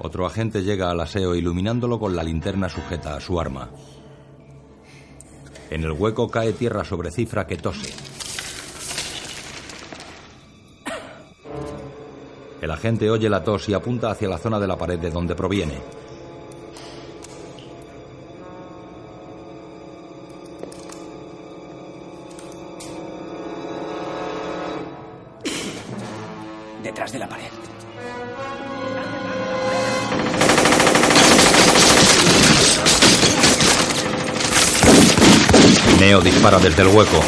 Otro agente llega al aseo iluminándolo con la linterna sujeta a su arma. En el hueco cae tierra sobre cifra que tose. El agente oye la tos y apunta hacia la zona de la pared de donde proviene. Dispara desde el hueco.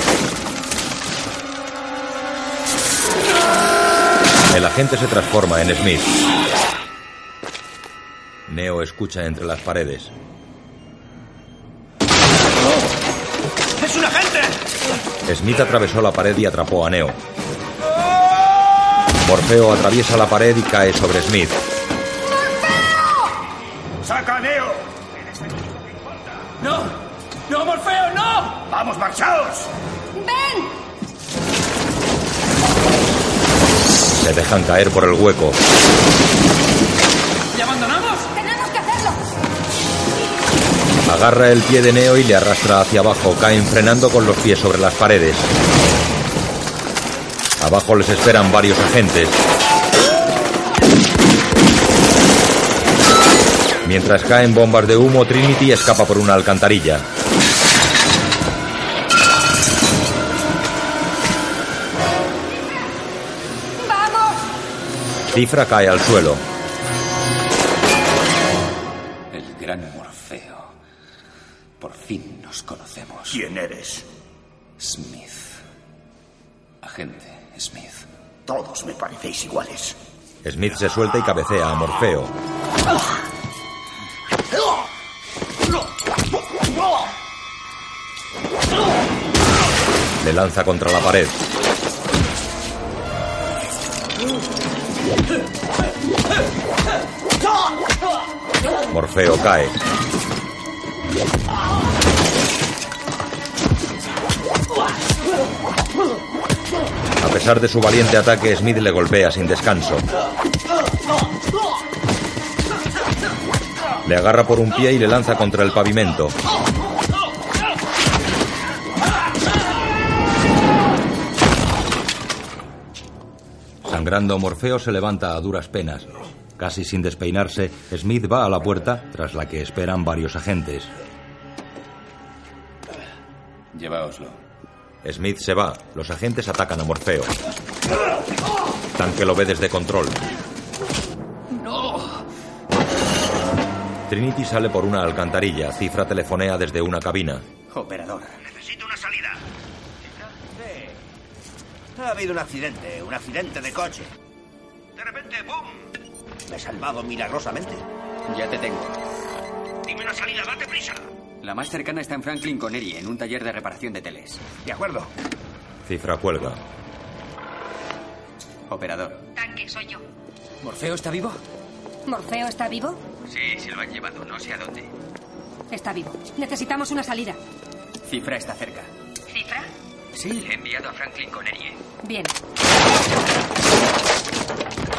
El agente se transforma en Smith. Neo escucha entre las paredes. ¡Es un agente! Smith atravesó la pared y atrapó a Neo. Morfeo atraviesa la pared y cae sobre Smith. Se dejan caer por el hueco. ¿Le abandonamos? ¡Tenemos que hacerlo! Agarra el pie de Neo y le arrastra hacia abajo. Caen frenando con los pies sobre las paredes. Abajo les esperan varios agentes. Mientras caen bombas de humo, Trinity escapa por una alcantarilla. Cifra cae al suelo. El gran Morfeo. Por fin nos conocemos. ¿Quién eres? Smith. Agente Smith. Todos me parecéis iguales. Smith se suelta y cabecea a Morfeo. Le lanza contra la pared. Morfeo cae. A pesar de su valiente ataque, Smith le golpea sin descanso. Le agarra por un pie y le lanza contra el pavimento. Sangrando, Morfeo se levanta a duras penas. Casi sin despeinarse, Smith va a la puerta, tras la que esperan varios agentes. Lleváoslo. Smith se va. Los agentes atacan a Morfeo. Tanque lo ve desde control. ¡No! Trinity sale por una alcantarilla. Cifra telefonea desde una cabina. Operador. Necesito una salida. Ha habido un accidente, un accidente de coche. De repente, ¡boom! Me he salvado milagrosamente. Ya te tengo. Dime una salida, date prisa. La más cercana está en Franklin Connery, en un taller de reparación de teles. De acuerdo. Cifra cuelga. Operador. Tanque, soy yo. ¿Morfeo está vivo? ¿Morfeo está vivo? Sí, se lo han llevado, no sé a dónde. Está vivo. Necesitamos una salida. Cifra está cerca. ¿Cifra? Sí, le he enviado a Franklin Connery. Bien.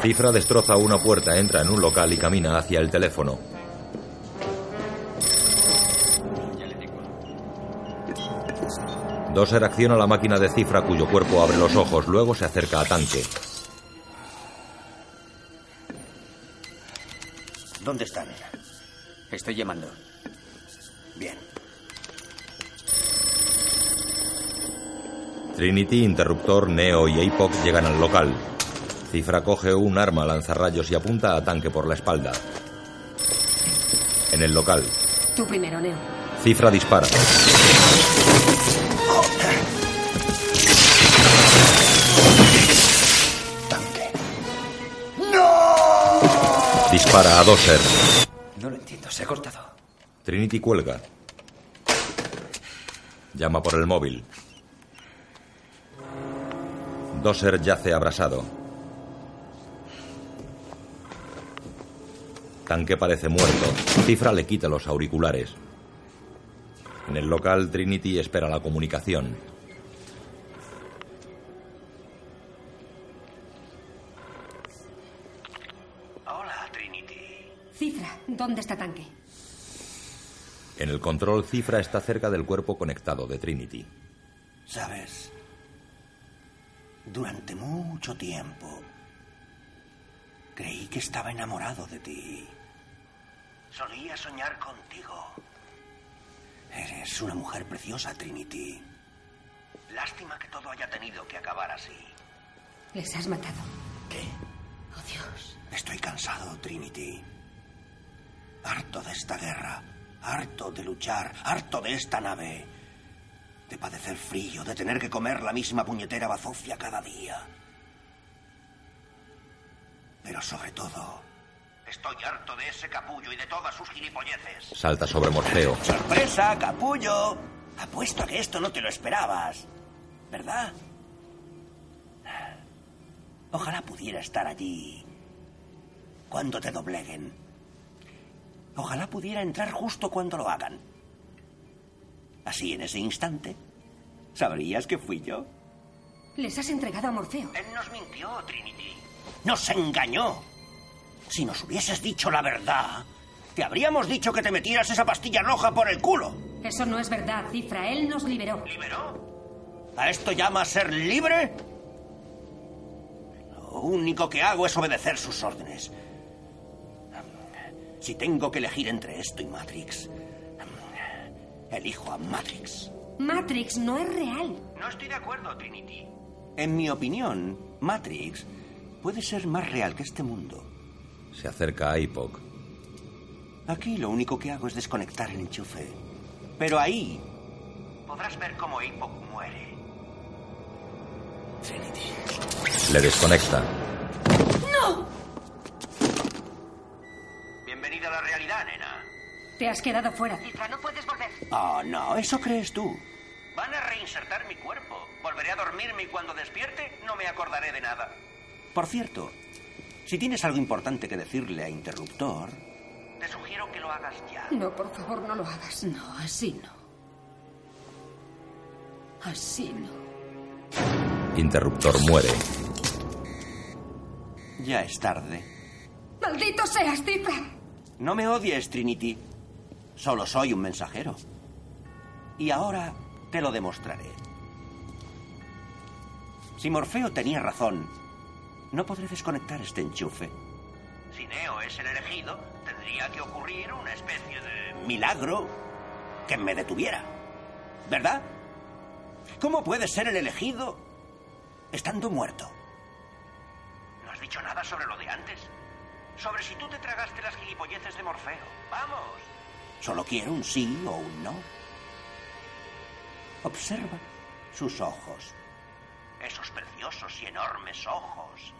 Cifra destroza una puerta, entra en un local y camina hacia el teléfono. Doser acciona la máquina de cifra cuyo cuerpo abre los ojos, luego se acerca a tanque. ¿Dónde están? Estoy llamando. Bien. Trinity, Interruptor, Neo y Apox llegan al local. Cifra coge un arma lanzarrayos y apunta a tanque por la espalda. En el local, Tú primero, Neo. Cifra dispara. Dispara a Doser. No lo entiendo, se ha cortado. Trinity cuelga. Llama por el móvil. Doser yace abrasado. Tanque parece muerto. Cifra le quita los auriculares. En el local, Trinity espera la comunicación. Hola, Trinity. Cifra, ¿dónde está tanque? En el control, Cifra está cerca del cuerpo conectado de Trinity. ¿Sabes? Durante mucho tiempo creí que estaba enamorado de ti. Solía soñar contigo. Eres una mujer preciosa, Trinity. Lástima que todo haya tenido que acabar así. Les has matado. ¿Qué? Oh, Dios. Estoy cansado, Trinity. Harto de esta guerra. Harto de luchar. Harto de esta nave. De padecer frío. De tener que comer la misma puñetera bazofia cada día. Pero sobre todo, estoy harto de ese capullo y de todas sus gilipolleces. Salta sobre Morfeo. ¡Sorpresa, capullo! Apuesto a que esto no te lo esperabas. ¿Verdad? Ojalá pudiera estar allí cuando te dobleguen. Ojalá pudiera entrar justo cuando lo hagan. Así en ese instante, sabrías que fui yo. Les has entregado a Morfeo. Él nos mintió, Trinity. Nos engañó. Si nos hubieses dicho la verdad, te habríamos dicho que te metieras esa pastilla roja por el culo. Eso no es verdad, Cifra. Él nos liberó. ¿Liberó? ¿A esto llama ser libre? Lo único que hago es obedecer sus órdenes. Si tengo que elegir entre esto y Matrix, elijo a Matrix. Matrix no es real. No estoy de acuerdo, Trinity. En mi opinión, Matrix puede ser más real que este mundo. Se acerca a Epoch. Aquí lo único que hago es desconectar el enchufe. Pero ahí podrás ver cómo Epoch muere. Trinity. Le desconecta. ¡No! Bienvenida a la realidad, nena. Te has quedado fuera, Cifra. No puedes volver. Oh, no, eso crees tú. Van a reinsertar mi cuerpo. Volveré a dormirme y cuando despierte no me acordaré de nada. Por cierto, si tienes algo importante que decirle a Interruptor, te sugiero que lo hagas ya. No, por favor, no lo hagas. No, así no. Así no. Interruptor muere. Ya es tarde. ¡Maldito seas, Cifra! No me odies, Trinity. Solo soy un mensajero. Y ahora te lo demostraré. Si Morfeo tenía razón, no podré desconectar este enchufe. Si Neo es el elegido, tendría que ocurrir una especie de milagro que me detuviera. ¿Verdad? ¿Cómo puede ser el elegido estando muerto? No has dicho nada sobre lo de antes. Sobre si tú te tragaste las gilipolleces de Morfeo. Vamos. Solo quiero un sí o un no. Observa sus ojos. Esos preciosos y enormes ojos.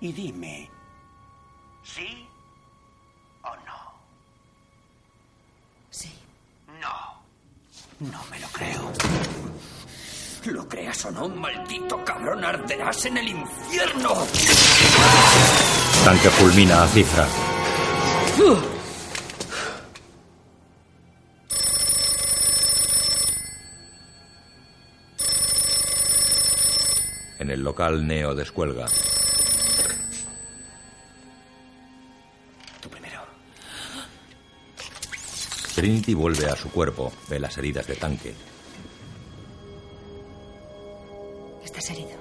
Y dime, ¿sí o no? Sí. No. No me lo creo. Lo creas o no, maldito cabrón, arderás en el infierno. Tanque fulmina a Cifra. En el local, Neo descuelga. Tú primero. Trinity vuelve a su cuerpo. Ve las heridas de tanque. Estás herido.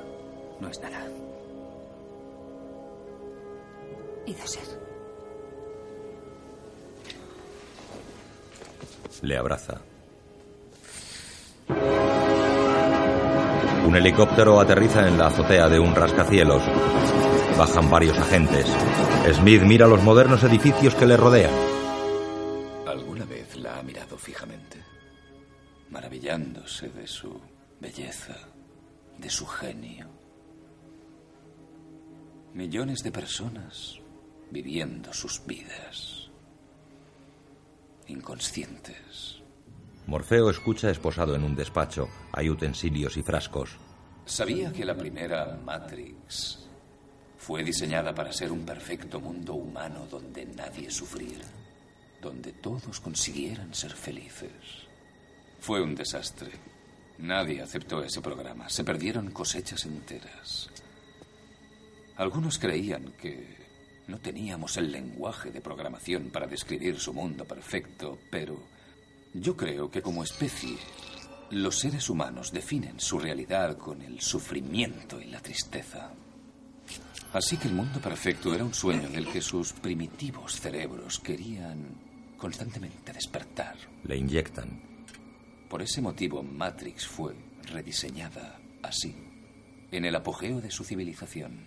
No es nada. Y Doser. Le abraza. Un helicóptero aterriza en la azotea de un rascacielos. Bajan varios agentes. Smith mira los modernos edificios que le rodean. ¿Alguna vez la ha mirado fijamente? Maravillándose de su belleza, de su genio. Millones de personas viviendo sus vidas. Inconscientes. Morfeo escucha esposado en un despacho. Hay utensilios y frascos. ¿Sabía que la primera Matrix fue diseñada para ser un perfecto mundo humano donde nadie sufriera? Donde todos consiguieran ser felices. Fue un desastre. Nadie aceptó ese programa. Se perdieron cosechas enteras. Algunos creían que no teníamos el lenguaje de programación para describir su mundo perfecto, pero yo creo que como especie, los seres humanos definen su realidad con el sufrimiento y la tristeza. Así que el mundo perfecto era un sueño del que sus primitivos cerebros querían constantemente despertar. Le inyectan. Por ese motivo, Matrix fue rediseñada así, en el apogeo de su civilización.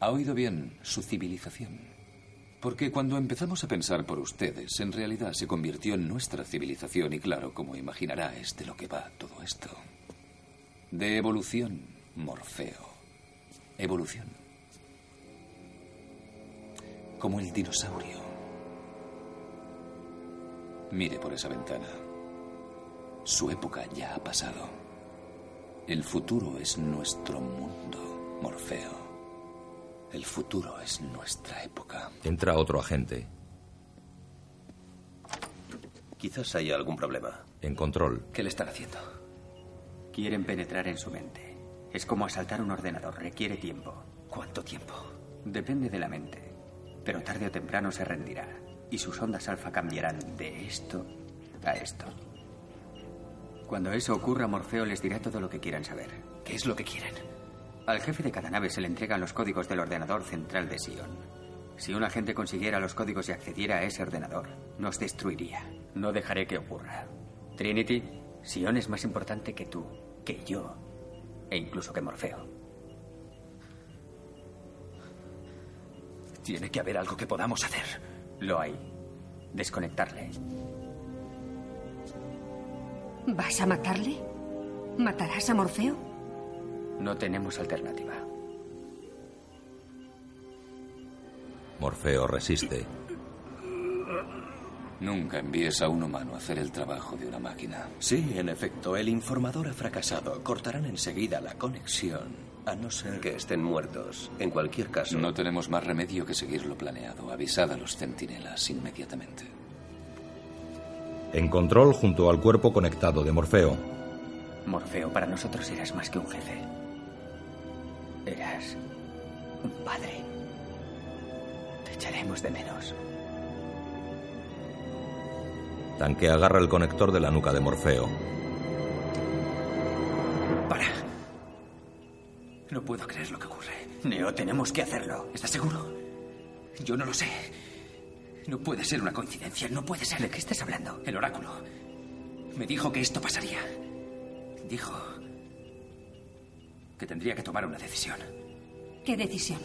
Ha oído bien, su civilización. Porque cuando empezamos a pensar por ustedes, en realidad se convirtió en nuestra civilización y claro, como imaginará, es de lo que va todo esto. De evolución, Morfeo. Evolución. Como el dinosaurio. Mire por esa ventana. Su época ya ha pasado. El futuro es nuestro mundo, Morfeo. El futuro es nuestra época. Entra otro agente. Quizás haya algún problema. En control. ¿Qué le están haciendo? Quieren penetrar en su mente. Es como asaltar un ordenador. Requiere tiempo. ¿Cuánto tiempo? Depende de la mente. Pero tarde o temprano se rendirá. Y sus ondas alfa cambiarán de esto a esto. Cuando eso ocurra, Morfeo les dirá todo lo que quieran saber. ¿Qué es lo que quieren? Al jefe de cada nave se le entregan los códigos del ordenador central de Sion. Si un agente consiguiera los códigos y accediera a ese ordenador, nos destruiría. No dejaré que ocurra. Trinity, Sion es más importante que tú, que yo, e incluso que Morfeo. Tiene que haber algo que podamos hacer. Lo hay. Desconectarle. ¿Vas a matarle? ¿Matarás a Morfeo? No tenemos alternativa. Morfeo resiste. Nunca envíes a un humano a hacer el trabajo de una máquina. Sí, en efecto, el informador ha fracasado. Cortarán enseguida la conexión. A no ser que estén muertos. En cualquier caso. No tenemos más remedio que seguir lo planeado. Avisad a los centinelas inmediatamente. En control junto al cuerpo conectado de Morfeo. Morfeo, para nosotros eras más que un jefe. Eras un padre. Te echaremos de menos. Tanque agarra el conector de la nuca de Morfeo. Para. No puedo creer lo que ocurre. Neo, tenemos que hacerlo. ¿Estás seguro? Yo no lo sé. No puede ser una coincidencia. No puede ser. ¿De qué estás hablando? El oráculo. Me dijo que esto pasaría. Dijo que tendría que tomar una decisión. ¿Qué decisión?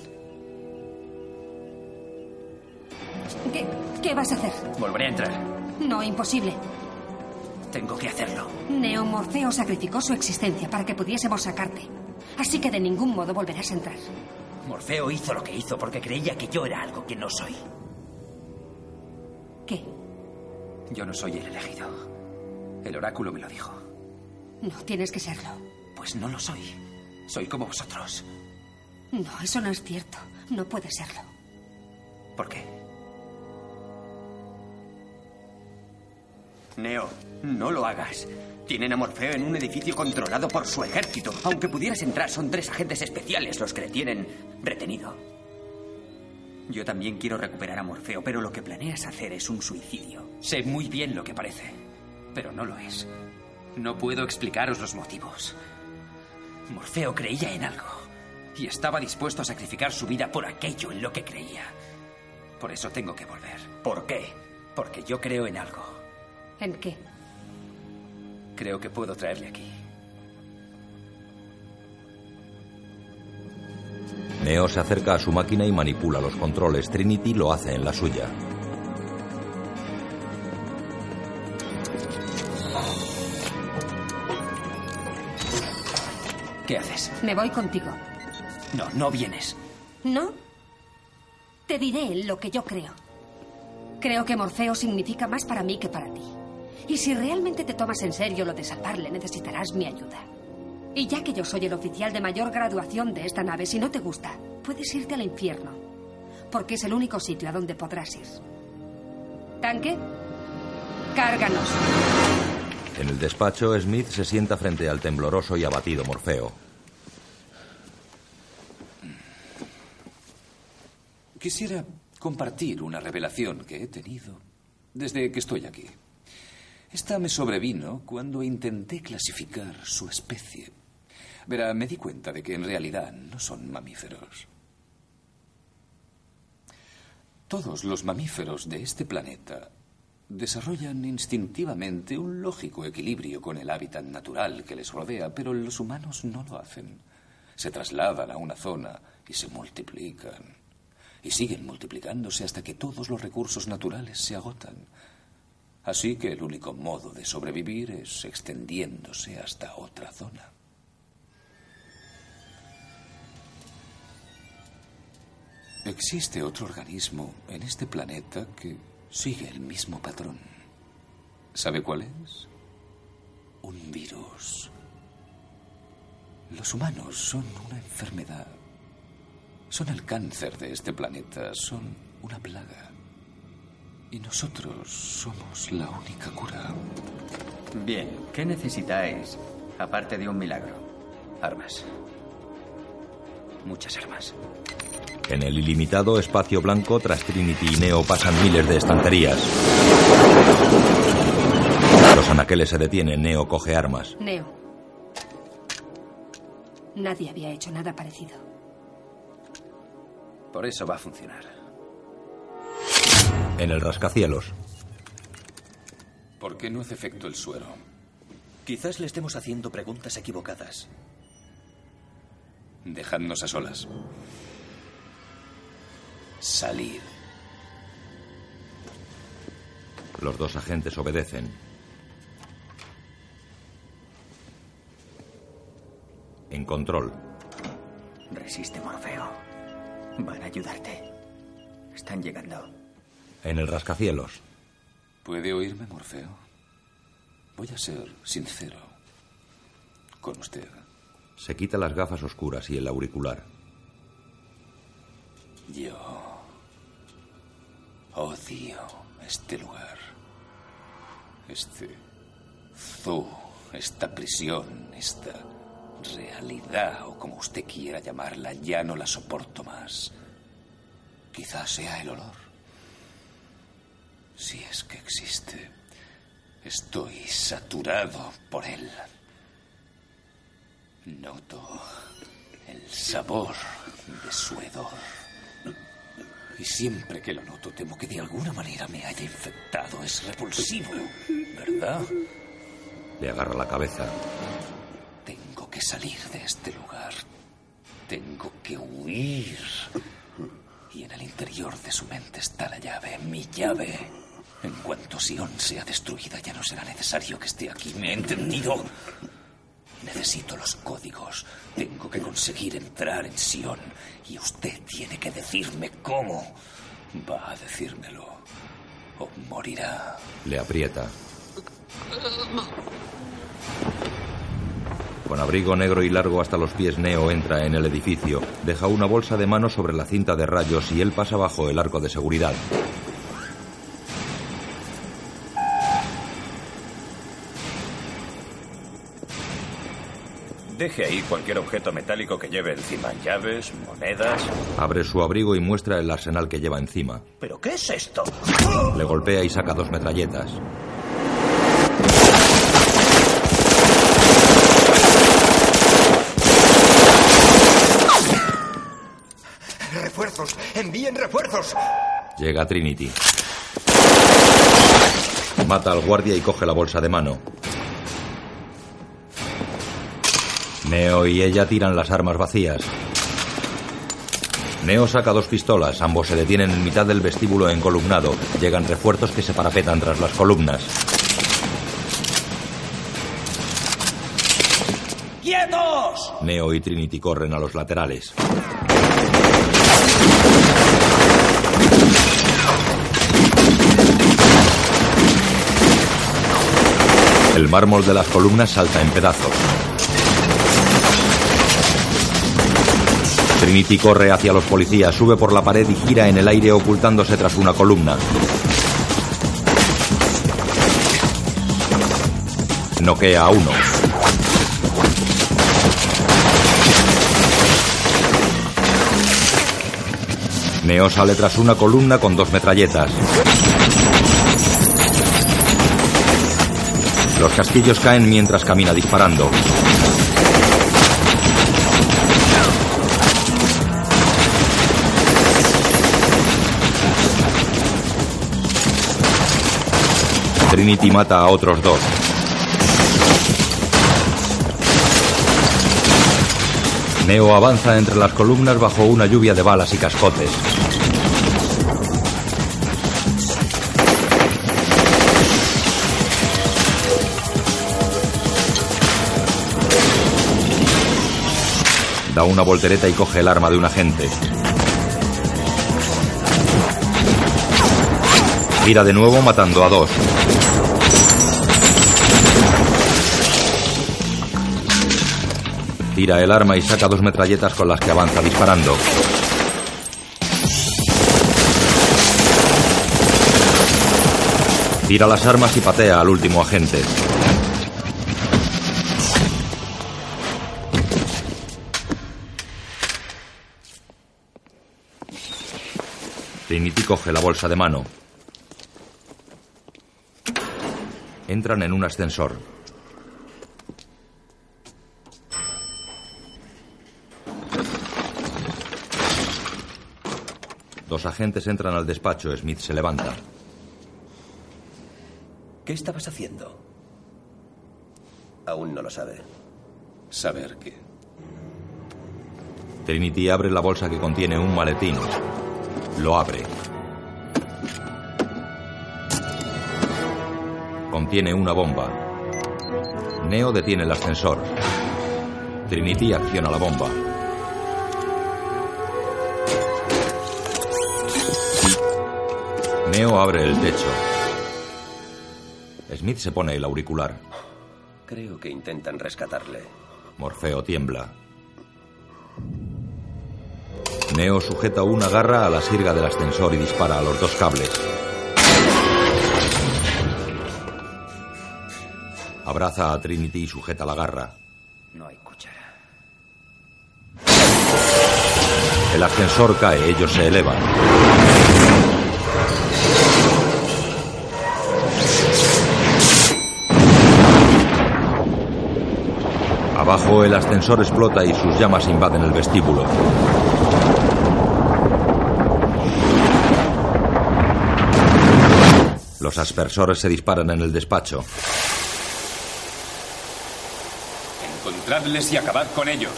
¿Qué, ¿Qué vas a hacer? Volveré a entrar. No, imposible. Tengo que hacerlo. Neomorfeo sacrificó su existencia para que pudiésemos sacarte. Así que de ningún modo volverás a entrar. Morfeo hizo lo que hizo porque creía que yo era algo que no soy. ¿Qué? Yo no soy el elegido. El oráculo me lo dijo. No tienes que serlo. Pues no lo soy. Soy como vosotros. No, eso no es cierto. No puede serlo. ¿Por qué? Neo, no lo hagas. Tienen a Morfeo en un edificio controlado por su ejército. Aunque pudieras entrar, son tres agentes especiales los que le tienen retenido. Yo también quiero recuperar a Morfeo, pero lo que planeas hacer es un suicidio. Sé muy bien lo que parece, pero no lo es. No puedo explicaros los motivos. Morfeo creía en algo y estaba dispuesto a sacrificar su vida por aquello en lo que creía. Por eso tengo que volver. ¿Por qué? Porque yo creo en algo. ¿En qué? Creo que puedo traerle aquí. Neo se acerca a su máquina y manipula los controles. Trinity lo hace en la suya. ¿Qué haces? Me voy contigo. No, no vienes. ¿No? Te diré lo que yo creo. Creo que Morfeo significa más para mí que para ti. Y si realmente te tomas en serio lo de salvarle, necesitarás mi ayuda. Y ya que yo soy el oficial de mayor graduación de esta nave, si no te gusta, puedes irte al infierno. Porque es el único sitio a donde podrás ir. ¿Tanque? Cárganos. En el despacho, Smith se sienta frente al tembloroso y abatido Morfeo. Quisiera compartir una revelación que he tenido desde que estoy aquí. Esta me sobrevino cuando intenté clasificar su especie. Verá, me di cuenta de que en realidad no son mamíferos. Todos los mamíferos de este planeta desarrollan instintivamente un lógico equilibrio con el hábitat natural que les rodea, pero los humanos no lo hacen. se trasladan a una zona y se multiplican. Y siguen multiplicándose hasta que todos los recursos naturales se agotan. Así que el único modo de sobrevivir es extendiéndose hasta otra zona. Existe otro organismo en este planeta que sigue el mismo patrón. ¿Sabe cuál es? Un virus. Los humanos son una enfermedad. Son el cáncer de este planeta. Son una plaga. Y nosotros somos la única cura. Bien, ¿qué necesitáis aparte de un milagro? Armas. Muchas armas. En el ilimitado espacio blanco, tras Trinity y Neo pasan miles de estanterías. Los anaqueles se detienen. Neo coge armas. Neo. Nadie había hecho nada parecido. Por eso va a funcionar. En el rascacielos. ¿Por qué no hace efecto el suero? Quizás le estemos haciendo preguntas equivocadas. Dejadnos a solas. Salir. Los dos agentes obedecen. En control. Resiste, Morfeo. Van a ayudarte. Están llegando. En el rascacielos. ¿Puede oírme, Morfeo? Voy a ser sincero con usted. Se quita las gafas oscuras y el auricular. Yo odio este lugar. Este zoo, esta prisión, esta realidad, o como usted quiera llamarla, ya no la soporto más. Quizás sea el olor. Si es que existe. Estoy saturado por él. Noto el sabor de su hedor. Y siempre que lo noto temo que de alguna manera me haya infectado. Es repulsivo, ¿verdad? Le agarra la cabeza. Tengo que salir de este lugar. Tengo que huir. Y en el interior de su mente está la llave, mi llave. En cuanto Sion sea destruida, ya no será necesario que esté aquí. ¿Me ha entendido? Necesito los códigos. Tengo que conseguir entrar en Sion. Y usted tiene que decirme cómo. Va a decírmelo. O morirá. Le aprieta. Con abrigo negro y largo hasta los pies, Neo entra en el edificio. Deja una bolsa de mano sobre la cinta de rayos y él pasa bajo el arco de seguridad. Deje ahí cualquier objeto metálico que lleve encima. Llaves, monedas. Abre su abrigo y muestra el arsenal que lleva encima. ¿Pero qué es esto? Le golpea y saca dos metralletas. ¡Refuerzos! ¡Envíen refuerzos! Llega Trinity. Mata al guardia y coge la bolsa de mano. Neo y ella tiran las armas vacías. Neo saca dos pistolas, ambos se detienen en mitad del vestíbulo encolumnado. Llegan refuerzos que se parapetan tras las columnas. ¡Quietos! Neo y Trinity corren a los laterales. El mármol de las columnas salta en pedazos. Trinity corre hacia los policías, sube por la pared y gira en el aire ocultándose tras una columna. Noquea a uno. Neo sale tras una columna con dos metralletas. Los casquillos caen mientras camina disparando. Trinity mata a otros dos. Neo avanza entre las columnas bajo una lluvia de balas y cascotes. Da una voltereta y coge el arma de un agente. Gira de nuevo matando a dos. Tira el arma y saca dos metralletas con las que avanza disparando. Tira las armas y patea al último agente. Coge la bolsa de mano. Entran en un ascensor. Dos agentes entran al despacho. Smith se levanta. ¿Qué estabas haciendo? Aún no lo sabe. ¿Saber qué? Trinity abre la bolsa que contiene un maletín. Lo abre. Contiene una bomba. Neo detiene el ascensor. Trinity acciona la bomba. Neo abre el techo. Smith se pone el auricular. Creo que intentan rescatarle. Morfeo tiembla. Neo sujeta una garra a la sirga del ascensor y dispara a los dos cables. Abraza a Trinity y sujeta la garra. No hay cuchara. El ascensor cae, ellos se elevan. Abajo el ascensor explota y sus llamas invaden el vestíbulo. Los aspersores se disparan en el despacho. Encontradles y acabad con ellos.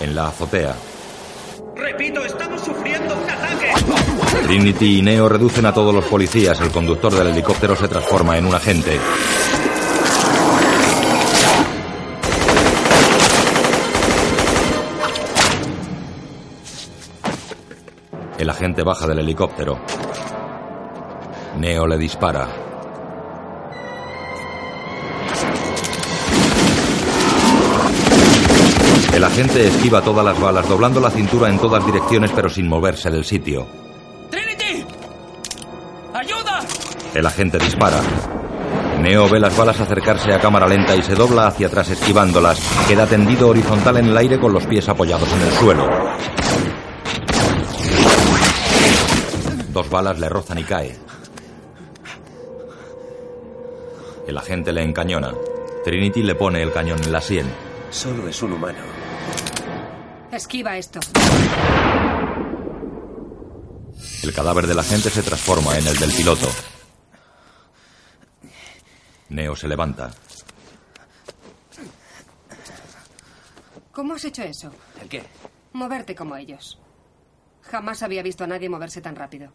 En la azotea, Repito, estamos sufriendo un ataque. Trinity y Neo reducen a todos los policías. El conductor del helicóptero se transforma en un agente. El agente baja del helicóptero. Neo le dispara. El agente esquiva todas las balas, doblando la cintura en todas direcciones pero sin moverse del sitio. ¡Trinity! ¡Ayuda! El agente dispara. Neo ve las balas acercarse a cámara lenta y se dobla hacia atrás esquivándolas. Queda tendido horizontal en el aire con los pies apoyados en el suelo. Dos balas le rozan y cae. El agente le encañona. Trinity le pone el cañón en la sien. Solo es un humano. Esquiva esto. El cadáver del agente se transforma en el del piloto. Neo se levanta. ¿Cómo has hecho eso? ¿El qué? Moverte como ellos. Jamás había visto a nadie moverse tan rápido.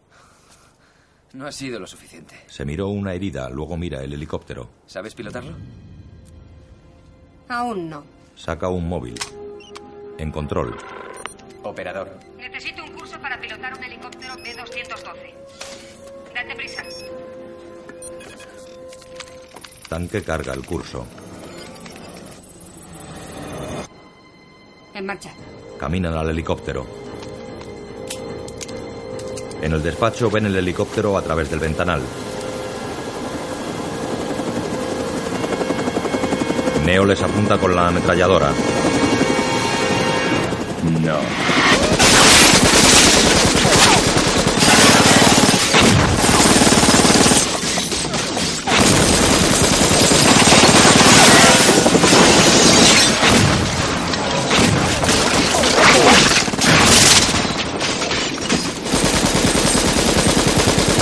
No ha sido lo suficiente. Se miró una herida, luego mira el helicóptero. ¿Sabes pilotarlo? Aún no. Saca un móvil. En control. Operador. Necesito un curso para pilotar un helicóptero B-212. Date prisa. Tanque carga el curso. En marcha. Caminan al helicóptero. En el despacho ven el helicóptero a través del ventanal. Neo les apunta con la ametralladora.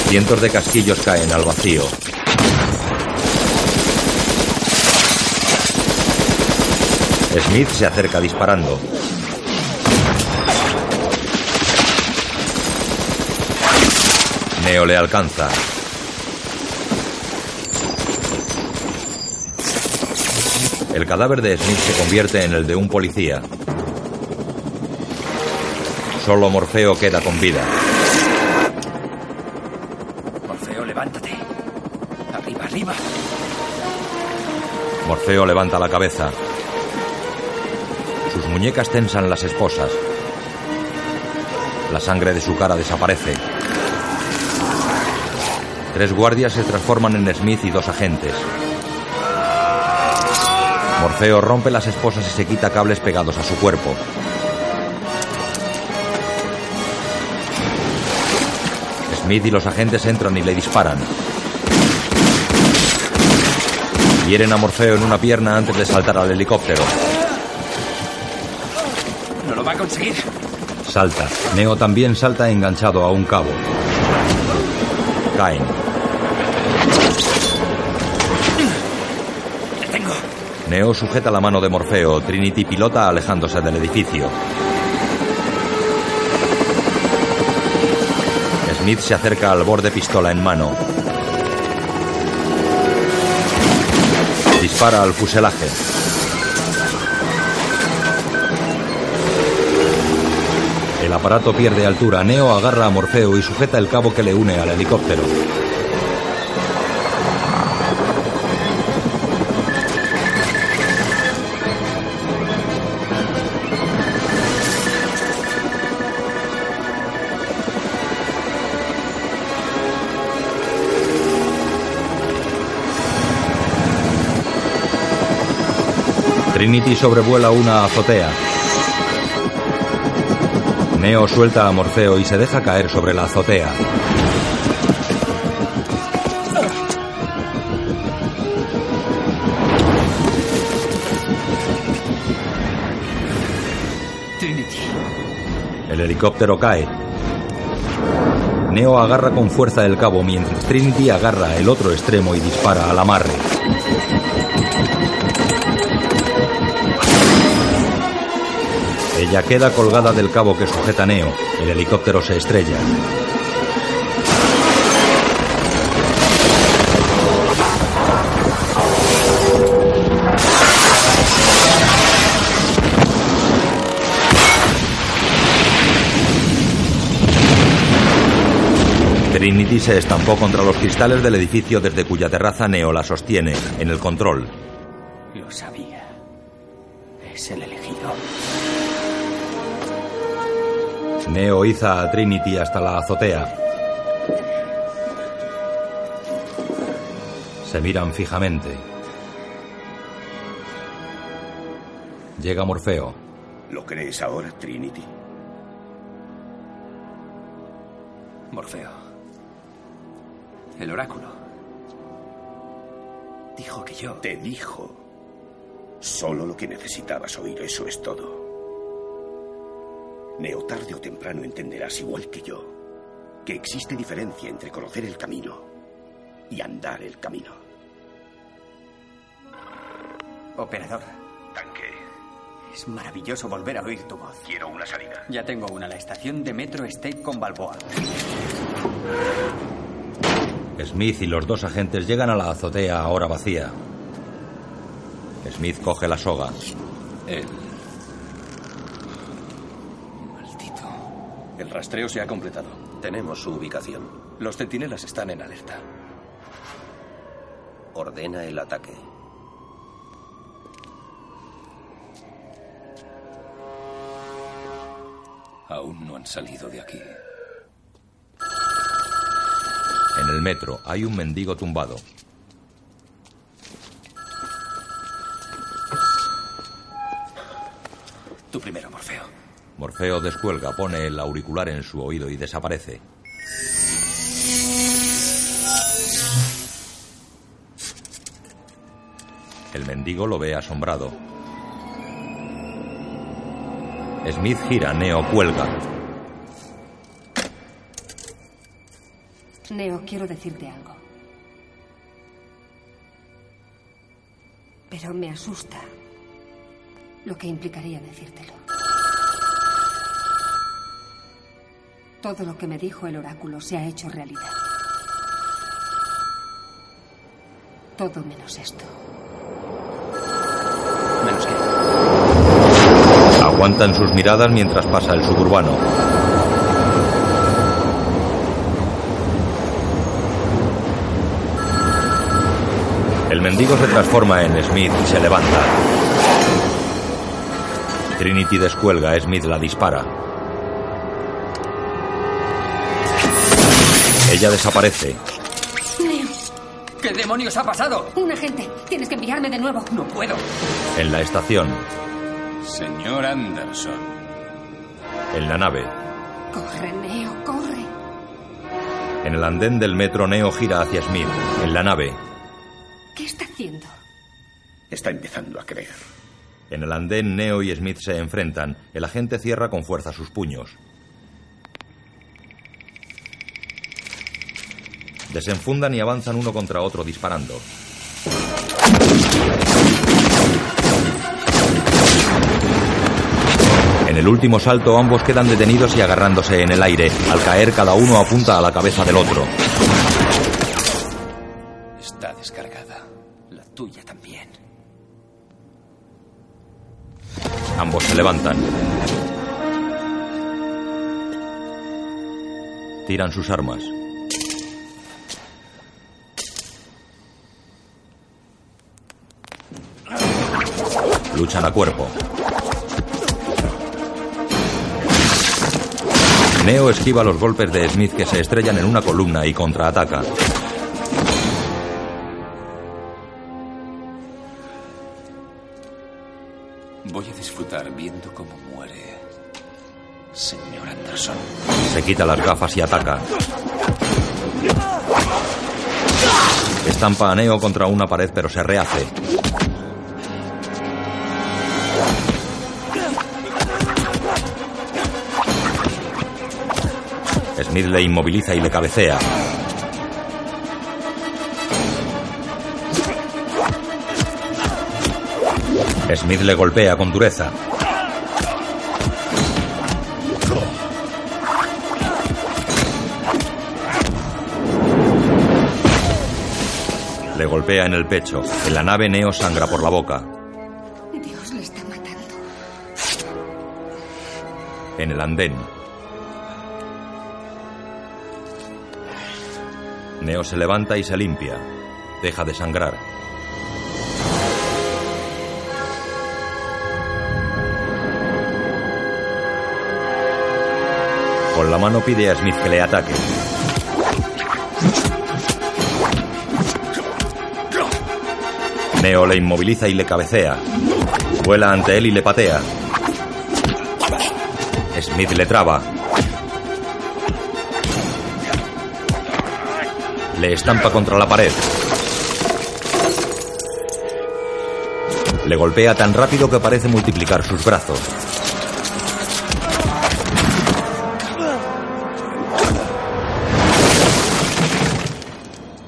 Cientos de casquillos caen al vacío. Smith se acerca disparando. Neo le alcanza. El cadáver de Smith se convierte en el de un policía. Solo Morfeo queda con vida. Morfeo, levántate. Arriba, arriba. Morfeo levanta la cabeza. Sus muñecas tensan las esposas. La sangre de su cara desaparece. Tres guardias se transforman en Smith y dos agentes. Morfeo rompe las esposas y se quita cables pegados a su cuerpo. Smith y los agentes entran y le disparan. Hieren a Morfeo en una pierna antes de saltar al helicóptero. No lo va a conseguir. Salta. Neo también salta enganchado a un cabo. Caen. Le tengo. Neo sujeta la mano de Morfeo. Trinity pilota alejándose del edificio. Smith se acerca al borde pistola en mano. Dispara al fuselaje. El aparato pierde altura. Neo agarra a Morfeo y sujeta el cabo que le une al helicóptero. Trinity sobrevuela una azotea. Neo suelta a Morfeo y se deja caer sobre la azotea. Trinity. El helicóptero cae. Neo agarra con fuerza el cabo mientras Trinity agarra el otro extremo y dispara al amarre. Ella queda colgada del cabo que sujeta Neo. El helicóptero se estrella. Trinity se estampó contra los cristales del edificio desde cuya terraza Neo la sostiene, en el control. Neo iza a Trinity hasta la azotea. Se miran fijamente. Llega Morfeo. ¿Lo crees ahora, Trinity? Morfeo. El oráculo. Dijo que yo. Te dijo. Solo lo que necesitabas oír, eso es todo. Neo, tarde o temprano entenderás, igual que yo, que existe diferencia entre conocer el camino y andar el camino. Operador. Tanque, Es maravilloso volver a oír tu voz. quiero una salida. Ya tengo una, la estación de Metro State con Balboa. Smith y los dos agentes llegan a la azotea ahora vacía. Smith coge la soga. Él. El rastreo se ha completado. Tenemos su ubicación. Los centinelas están en alerta. Ordena el ataque. Aún no han salido de aquí. En el metro hay un mendigo tumbado. Tú primero, Morfeo. Morfeo descuelga, pone el auricular en su oído y desaparece. El mendigo lo ve asombrado. Smith gira, Neo cuelga. Neo, quiero decirte algo. Pero me asusta lo que implicaría decírtelo. Todo lo que me dijo el oráculo se ha hecho realidad. Todo menos esto. Menos que. Aguantan sus miradas mientras pasa el suburbano. El mendigo se transforma en Smith y se levanta. Trinity descuelga, Smith la dispara. Ella desaparece. Neo, ¿Qué demonios ha pasado? un agente. Tienes que enviarme de nuevo. No puedo. En la estación, Señor Anderson. en la nave, Corre, Neo, corre. en el andén del metro Neo gira hacia Smith. En la nave, ¿Qué está haciendo? Está empezando a creer. en el andén Neo y Smith se enfrentan. El agente cierra con fuerza sus puños. Desenfundan y avanzan uno contra otro disparando. En el último salto ambos quedan detenidos y agarrándose en el aire. Al caer cada uno apunta a la cabeza del otro. Está descargada. La tuya también. Ambos se levantan. Tiran sus armas. Luchan a cuerpo. Neo esquiva los golpes de Smith que se estrellan en una columna y contraataca. Voy a disfrutar viendo cómo muere. Señor Anderson. Se quita las gafas y ataca. Estampa a Neo contra una pared pero se rehace. Smith le inmoviliza y le cabecea. Smith le golpea con dureza. Le golpea en el pecho. En la nave Neo sangra por la boca. Dios le está matando. En el andén. Neo se levanta y se limpia. Deja de sangrar. Con la mano pide a Smith que le ataque. Neo le inmoviliza y le cabecea. Vuela ante él y le patea. Smith le traba. Le estampa contra la pared. Le golpea tan rápido que parece multiplicar sus brazos.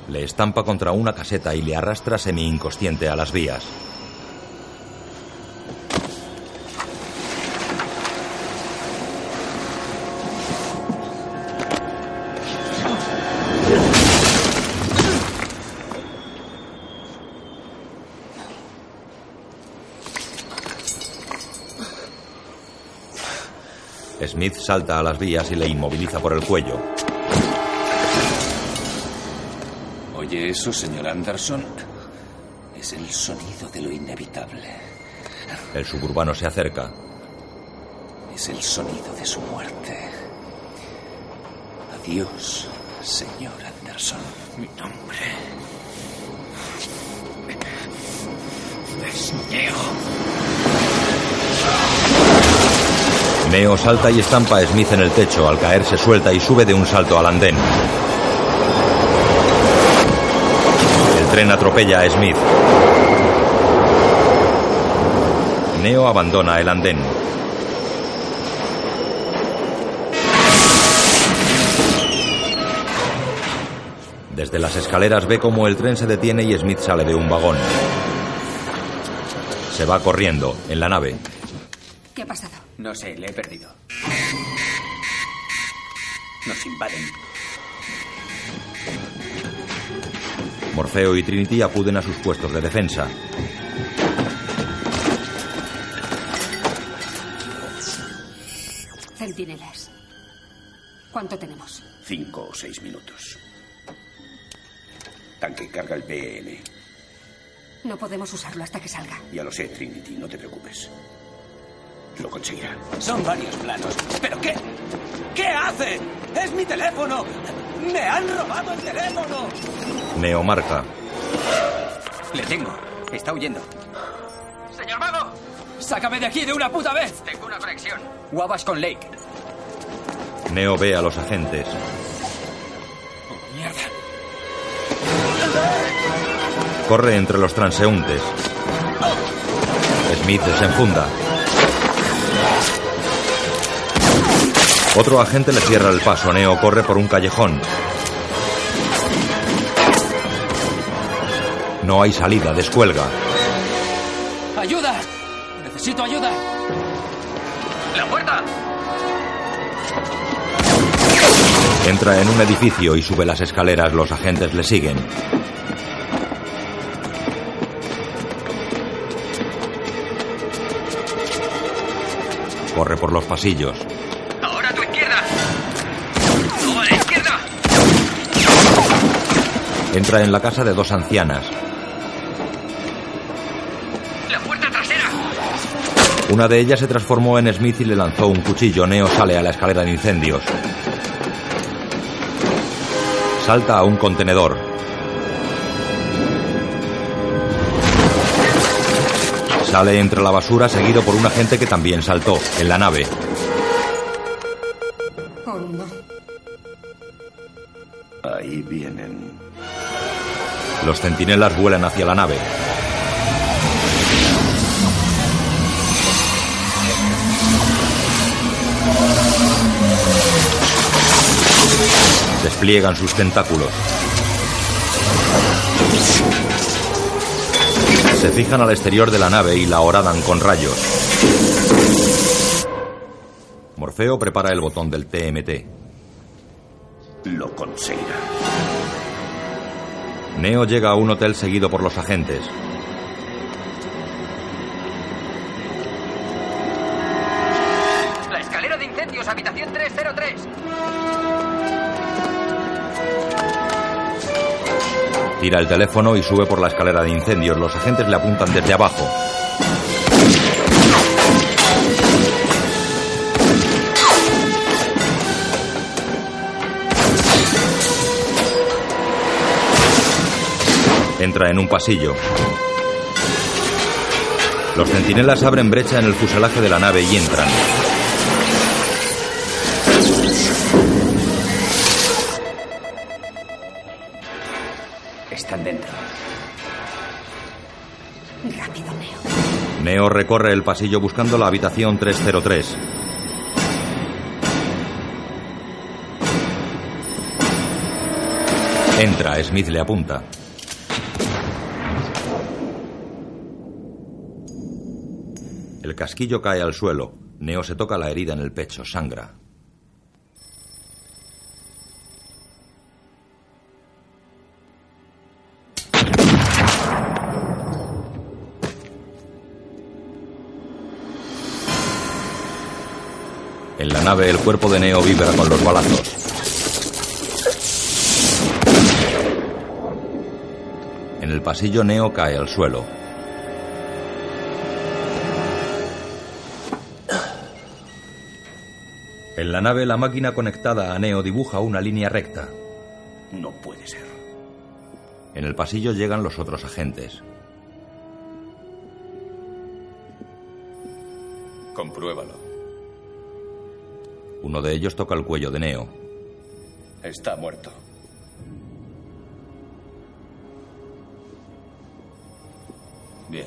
Le estampa contra una caseta y le arrastra semi-inconsciente a las vías. Smith salta a las vías y le inmoviliza por el cuello. ¿Oye eso, señor Anderson? Es el sonido de lo inevitable. El suburbano se acerca. Es el sonido de su muerte. Adiós, señor Anderson. Mi nombre. Es. Neo salta y estampa a Smith en el techo. Al caer se suelta y sube de un salto al andén. El tren atropella a Smith. Neo abandona el andén. Desde las escaleras ve cómo el tren se detiene y Smith sale de un vagón. Se va corriendo en la nave. No sé, le he perdido. Nos invaden. Morfeo y Trinity acuden a sus puestos de defensa. Centinelas. ¿Cuánto tenemos? Cinco o seis minutos. Tanque, carga el PN. No podemos usarlo hasta que salga. Ya lo sé, Trinity, no te preocupes. Lo conseguirá. Son varios planos. ¿Pero qué? ¿Qué hace? ¡Es mi teléfono! ¡Me han robado el teléfono! Neo marca. Le tengo. Está huyendo. ¡Señor Mago! ¡Sácame de aquí de una puta vez! Tengo una conexión. Wabash con Lake. Neo ve a los agentes. ¡Mierda! Corre entre los transeúntes. Smith se enfunda. Otro agente le cierra el paso. Neo corre por un callejón. No hay salida, descuelga. ¡Ayuda! ¡Necesito ayuda! ¡La puerta! Entra en un edificio y sube las escaleras. Los agentes le siguen. Corre por los pasillos. Entra en la casa de dos ancianas. ¡La puerta trasera! Una de ellas se transformó en Smith y le lanzó un cuchillo. Neo sale a la escalera de incendios. Salta a un contenedor. Sale entre la basura seguido por un agente que también saltó en la nave. Los centinelas vuelan hacia la nave. Despliegan sus tentáculos. Se fijan al exterior de la nave y la horadan con rayos. Morfeo prepara el botón del TMT. Lo conseguirá. Neo llega a un hotel seguido por los agentes. ¡La escalera de incendios, habitación 303! Tira el teléfono y sube por la escalera de incendios. Los agentes le apuntan desde abajo. Entra en un pasillo. Los centinelas abren brecha en el fuselaje de la nave y entran. Están dentro. Rápido, Neo. Neo recorre el pasillo buscando la habitación 303. Entra, Smith le apunta. Casquillo cae al suelo. Neo se toca la herida en el pecho, sangra. En la nave el cuerpo de Neo vibra con los balazos. En el pasillo Neo cae al suelo. En la nave la máquina conectada a Neo dibuja una línea recta. No puede ser. En el pasillo llegan los otros agentes. Compruébalo. Uno de ellos toca el cuello de Neo. Está muerto. Bien.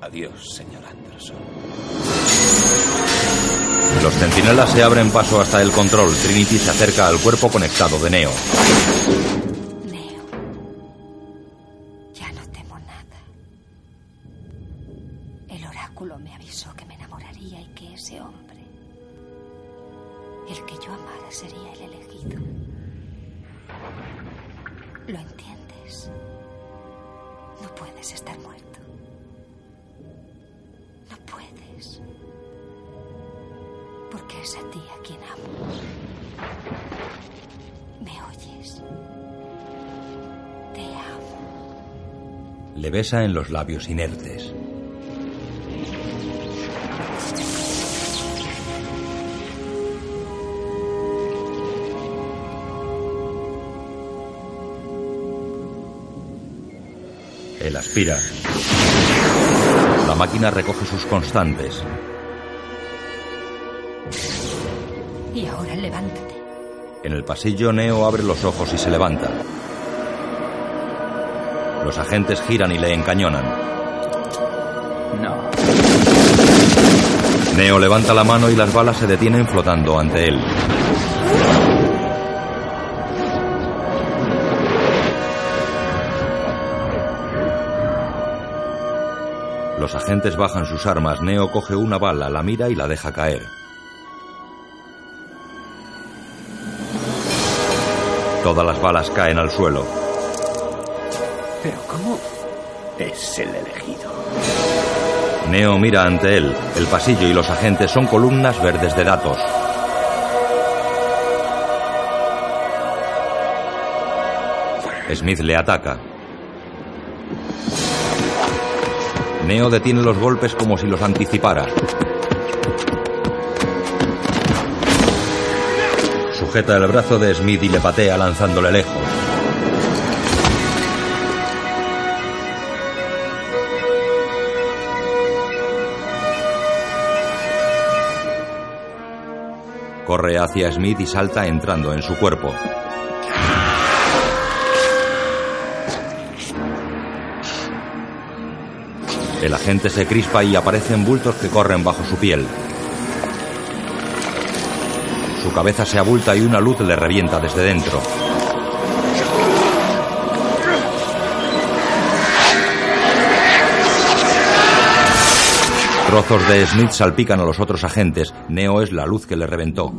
Adiós, señor Anderson. Los centinelas se abren paso hasta el control. Trinity se acerca al cuerpo conectado de Neo. Besa en los labios inertes. Él aspira. La máquina recoge sus constantes. Y ahora levántate. En el pasillo, Neo abre los ojos y se levanta. Los agentes giran y le encañonan. No. Neo levanta la mano y las balas se detienen flotando ante él. Los agentes bajan sus armas. Neo coge una bala, la mira y la deja caer. Todas las balas caen al suelo. Pero ¿cómo? Es el elegido. Neo mira ante él. El pasillo y los agentes son columnas verdes de datos. Smith le ataca. Neo detiene los golpes como si los anticipara. Sujeta el brazo de Smith y le patea lanzándole lejos. Corre hacia Smith y salta entrando en su cuerpo. El agente se crispa y aparecen bultos que corren bajo su piel. Su cabeza se abulta y una luz le revienta desde dentro. Trozos de Smith salpican a los otros agentes. Neo es la luz que le reventó.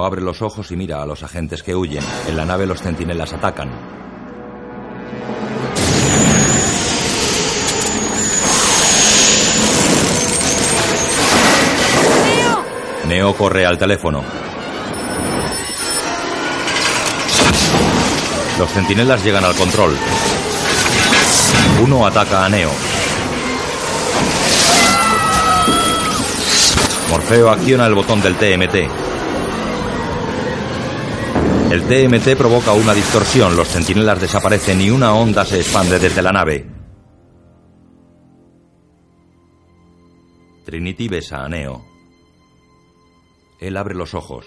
Abre los ojos y mira a los agentes que huyen. En la nave los centinelas atacan. Neo corre al teléfono. Los centinelas llegan al control. Uno ataca a Neo. Morfeo acciona el botón del TMT. El TMT provoca una distorsión, los centinelas desaparecen y una onda se expande desde la nave. Trinity besa a Neo. Él abre los ojos.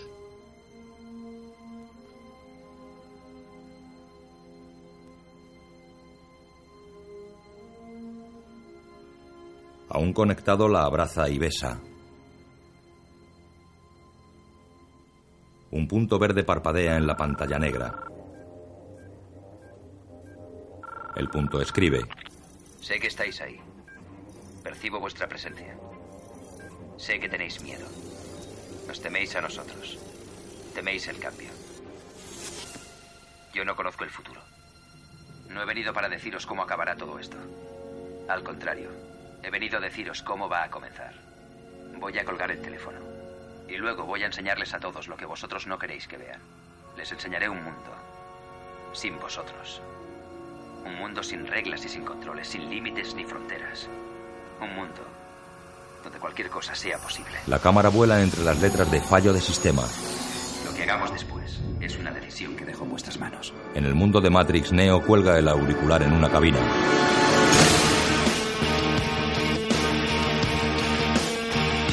Aún conectado la abraza y besa. Un punto verde parpadea en la pantalla negra. El punto escribe. Sé que estáis ahí. Percibo vuestra presencia. Sé que tenéis miedo. Nos teméis a nosotros. Teméis el cambio. Yo no conozco el futuro. No he venido para deciros cómo acabará todo esto. Al contrario, he venido a deciros cómo va a comenzar. Voy a colgar el teléfono. Y luego voy a enseñarles a todos lo que vosotros no queréis que vean. Les enseñaré un mundo. Sin vosotros. Un mundo sin reglas y sin controles, sin límites ni fronteras. Un mundo donde cualquier cosa sea posible. La cámara vuela entre las letras de fallo de sistema. Lo que hagamos después es una decisión que dejo en vuestras manos. En el mundo de Matrix, Neo cuelga el auricular en una cabina.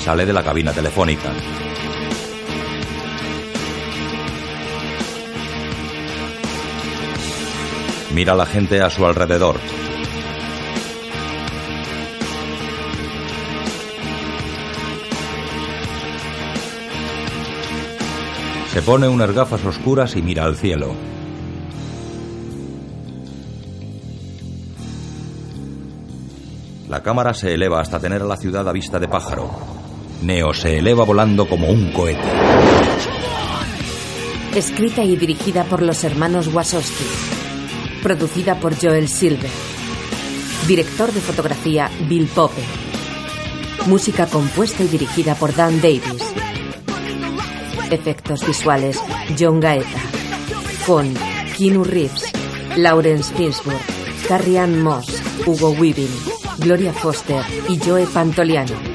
Sale de la cabina telefónica. Mira a la gente a su alrededor. Se pone unas gafas oscuras y mira al cielo. La cámara se eleva hasta tener a la ciudad a vista de pájaro. Neo se eleva volando como un cohete. Escrita y dirigida por los hermanos Wasowski. Producida por Joel Silver. Director de fotografía Bill Pope. Música compuesta y dirigida por Dan Davis. Efectos visuales John Gaeta. Con Keanu Reeves, Lawrence Fishburne, Carrie Ann Moss, Hugo Weaving, Gloria Foster y Joe Pantoliano.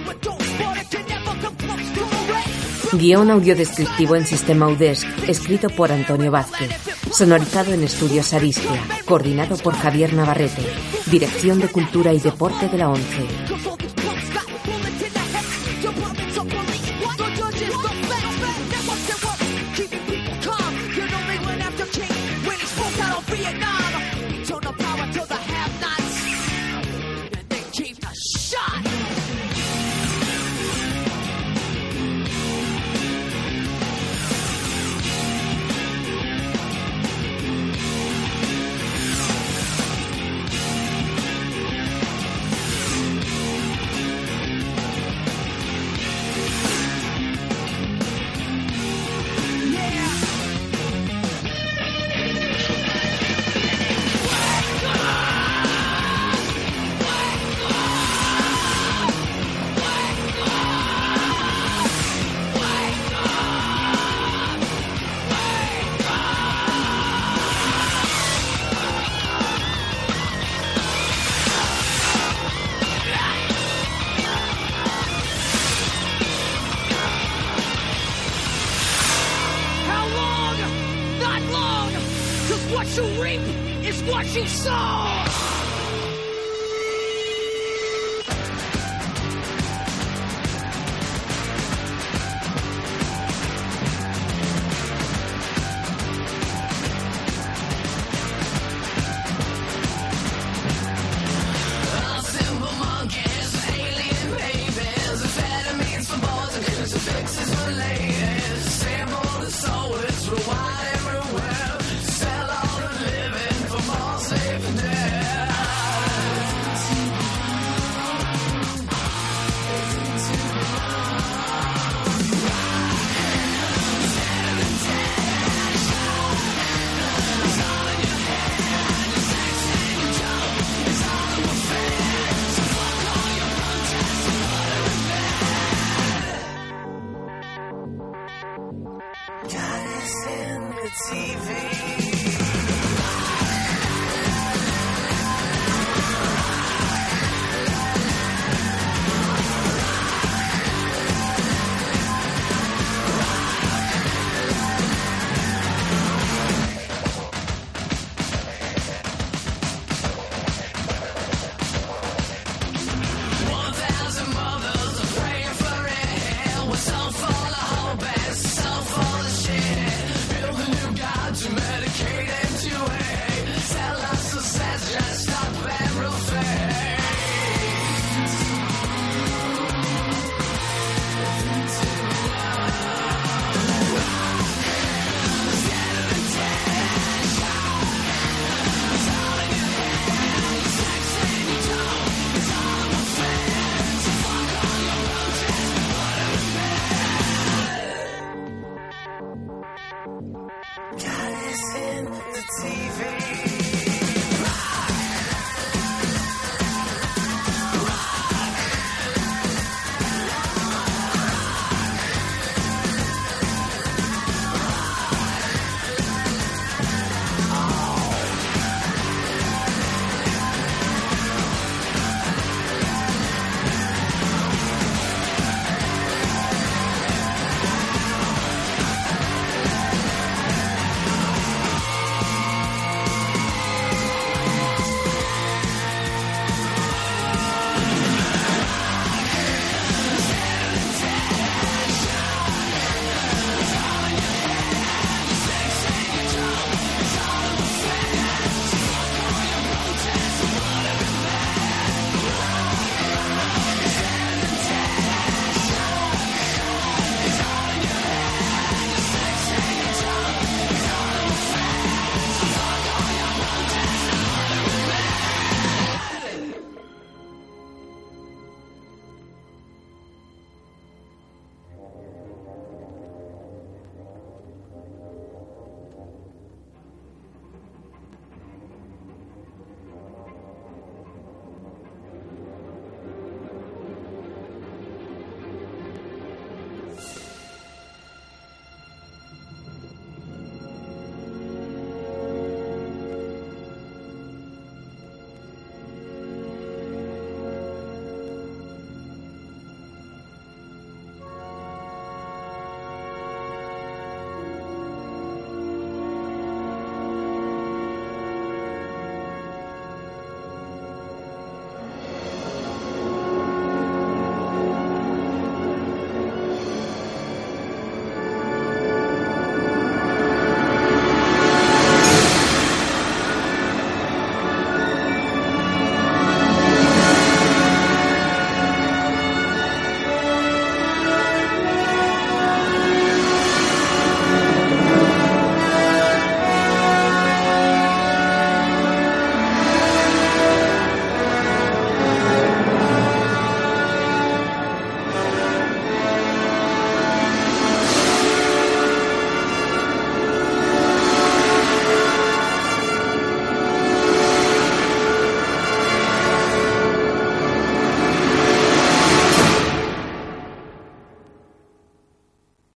Guión audiodescriptivo en sistema UDESC, escrito por Antonio Vázquez. Sonorizado en Estudios Aristia, coordinado por Javier Navarrete. Dirección de Cultura y Deporte de la ONCE.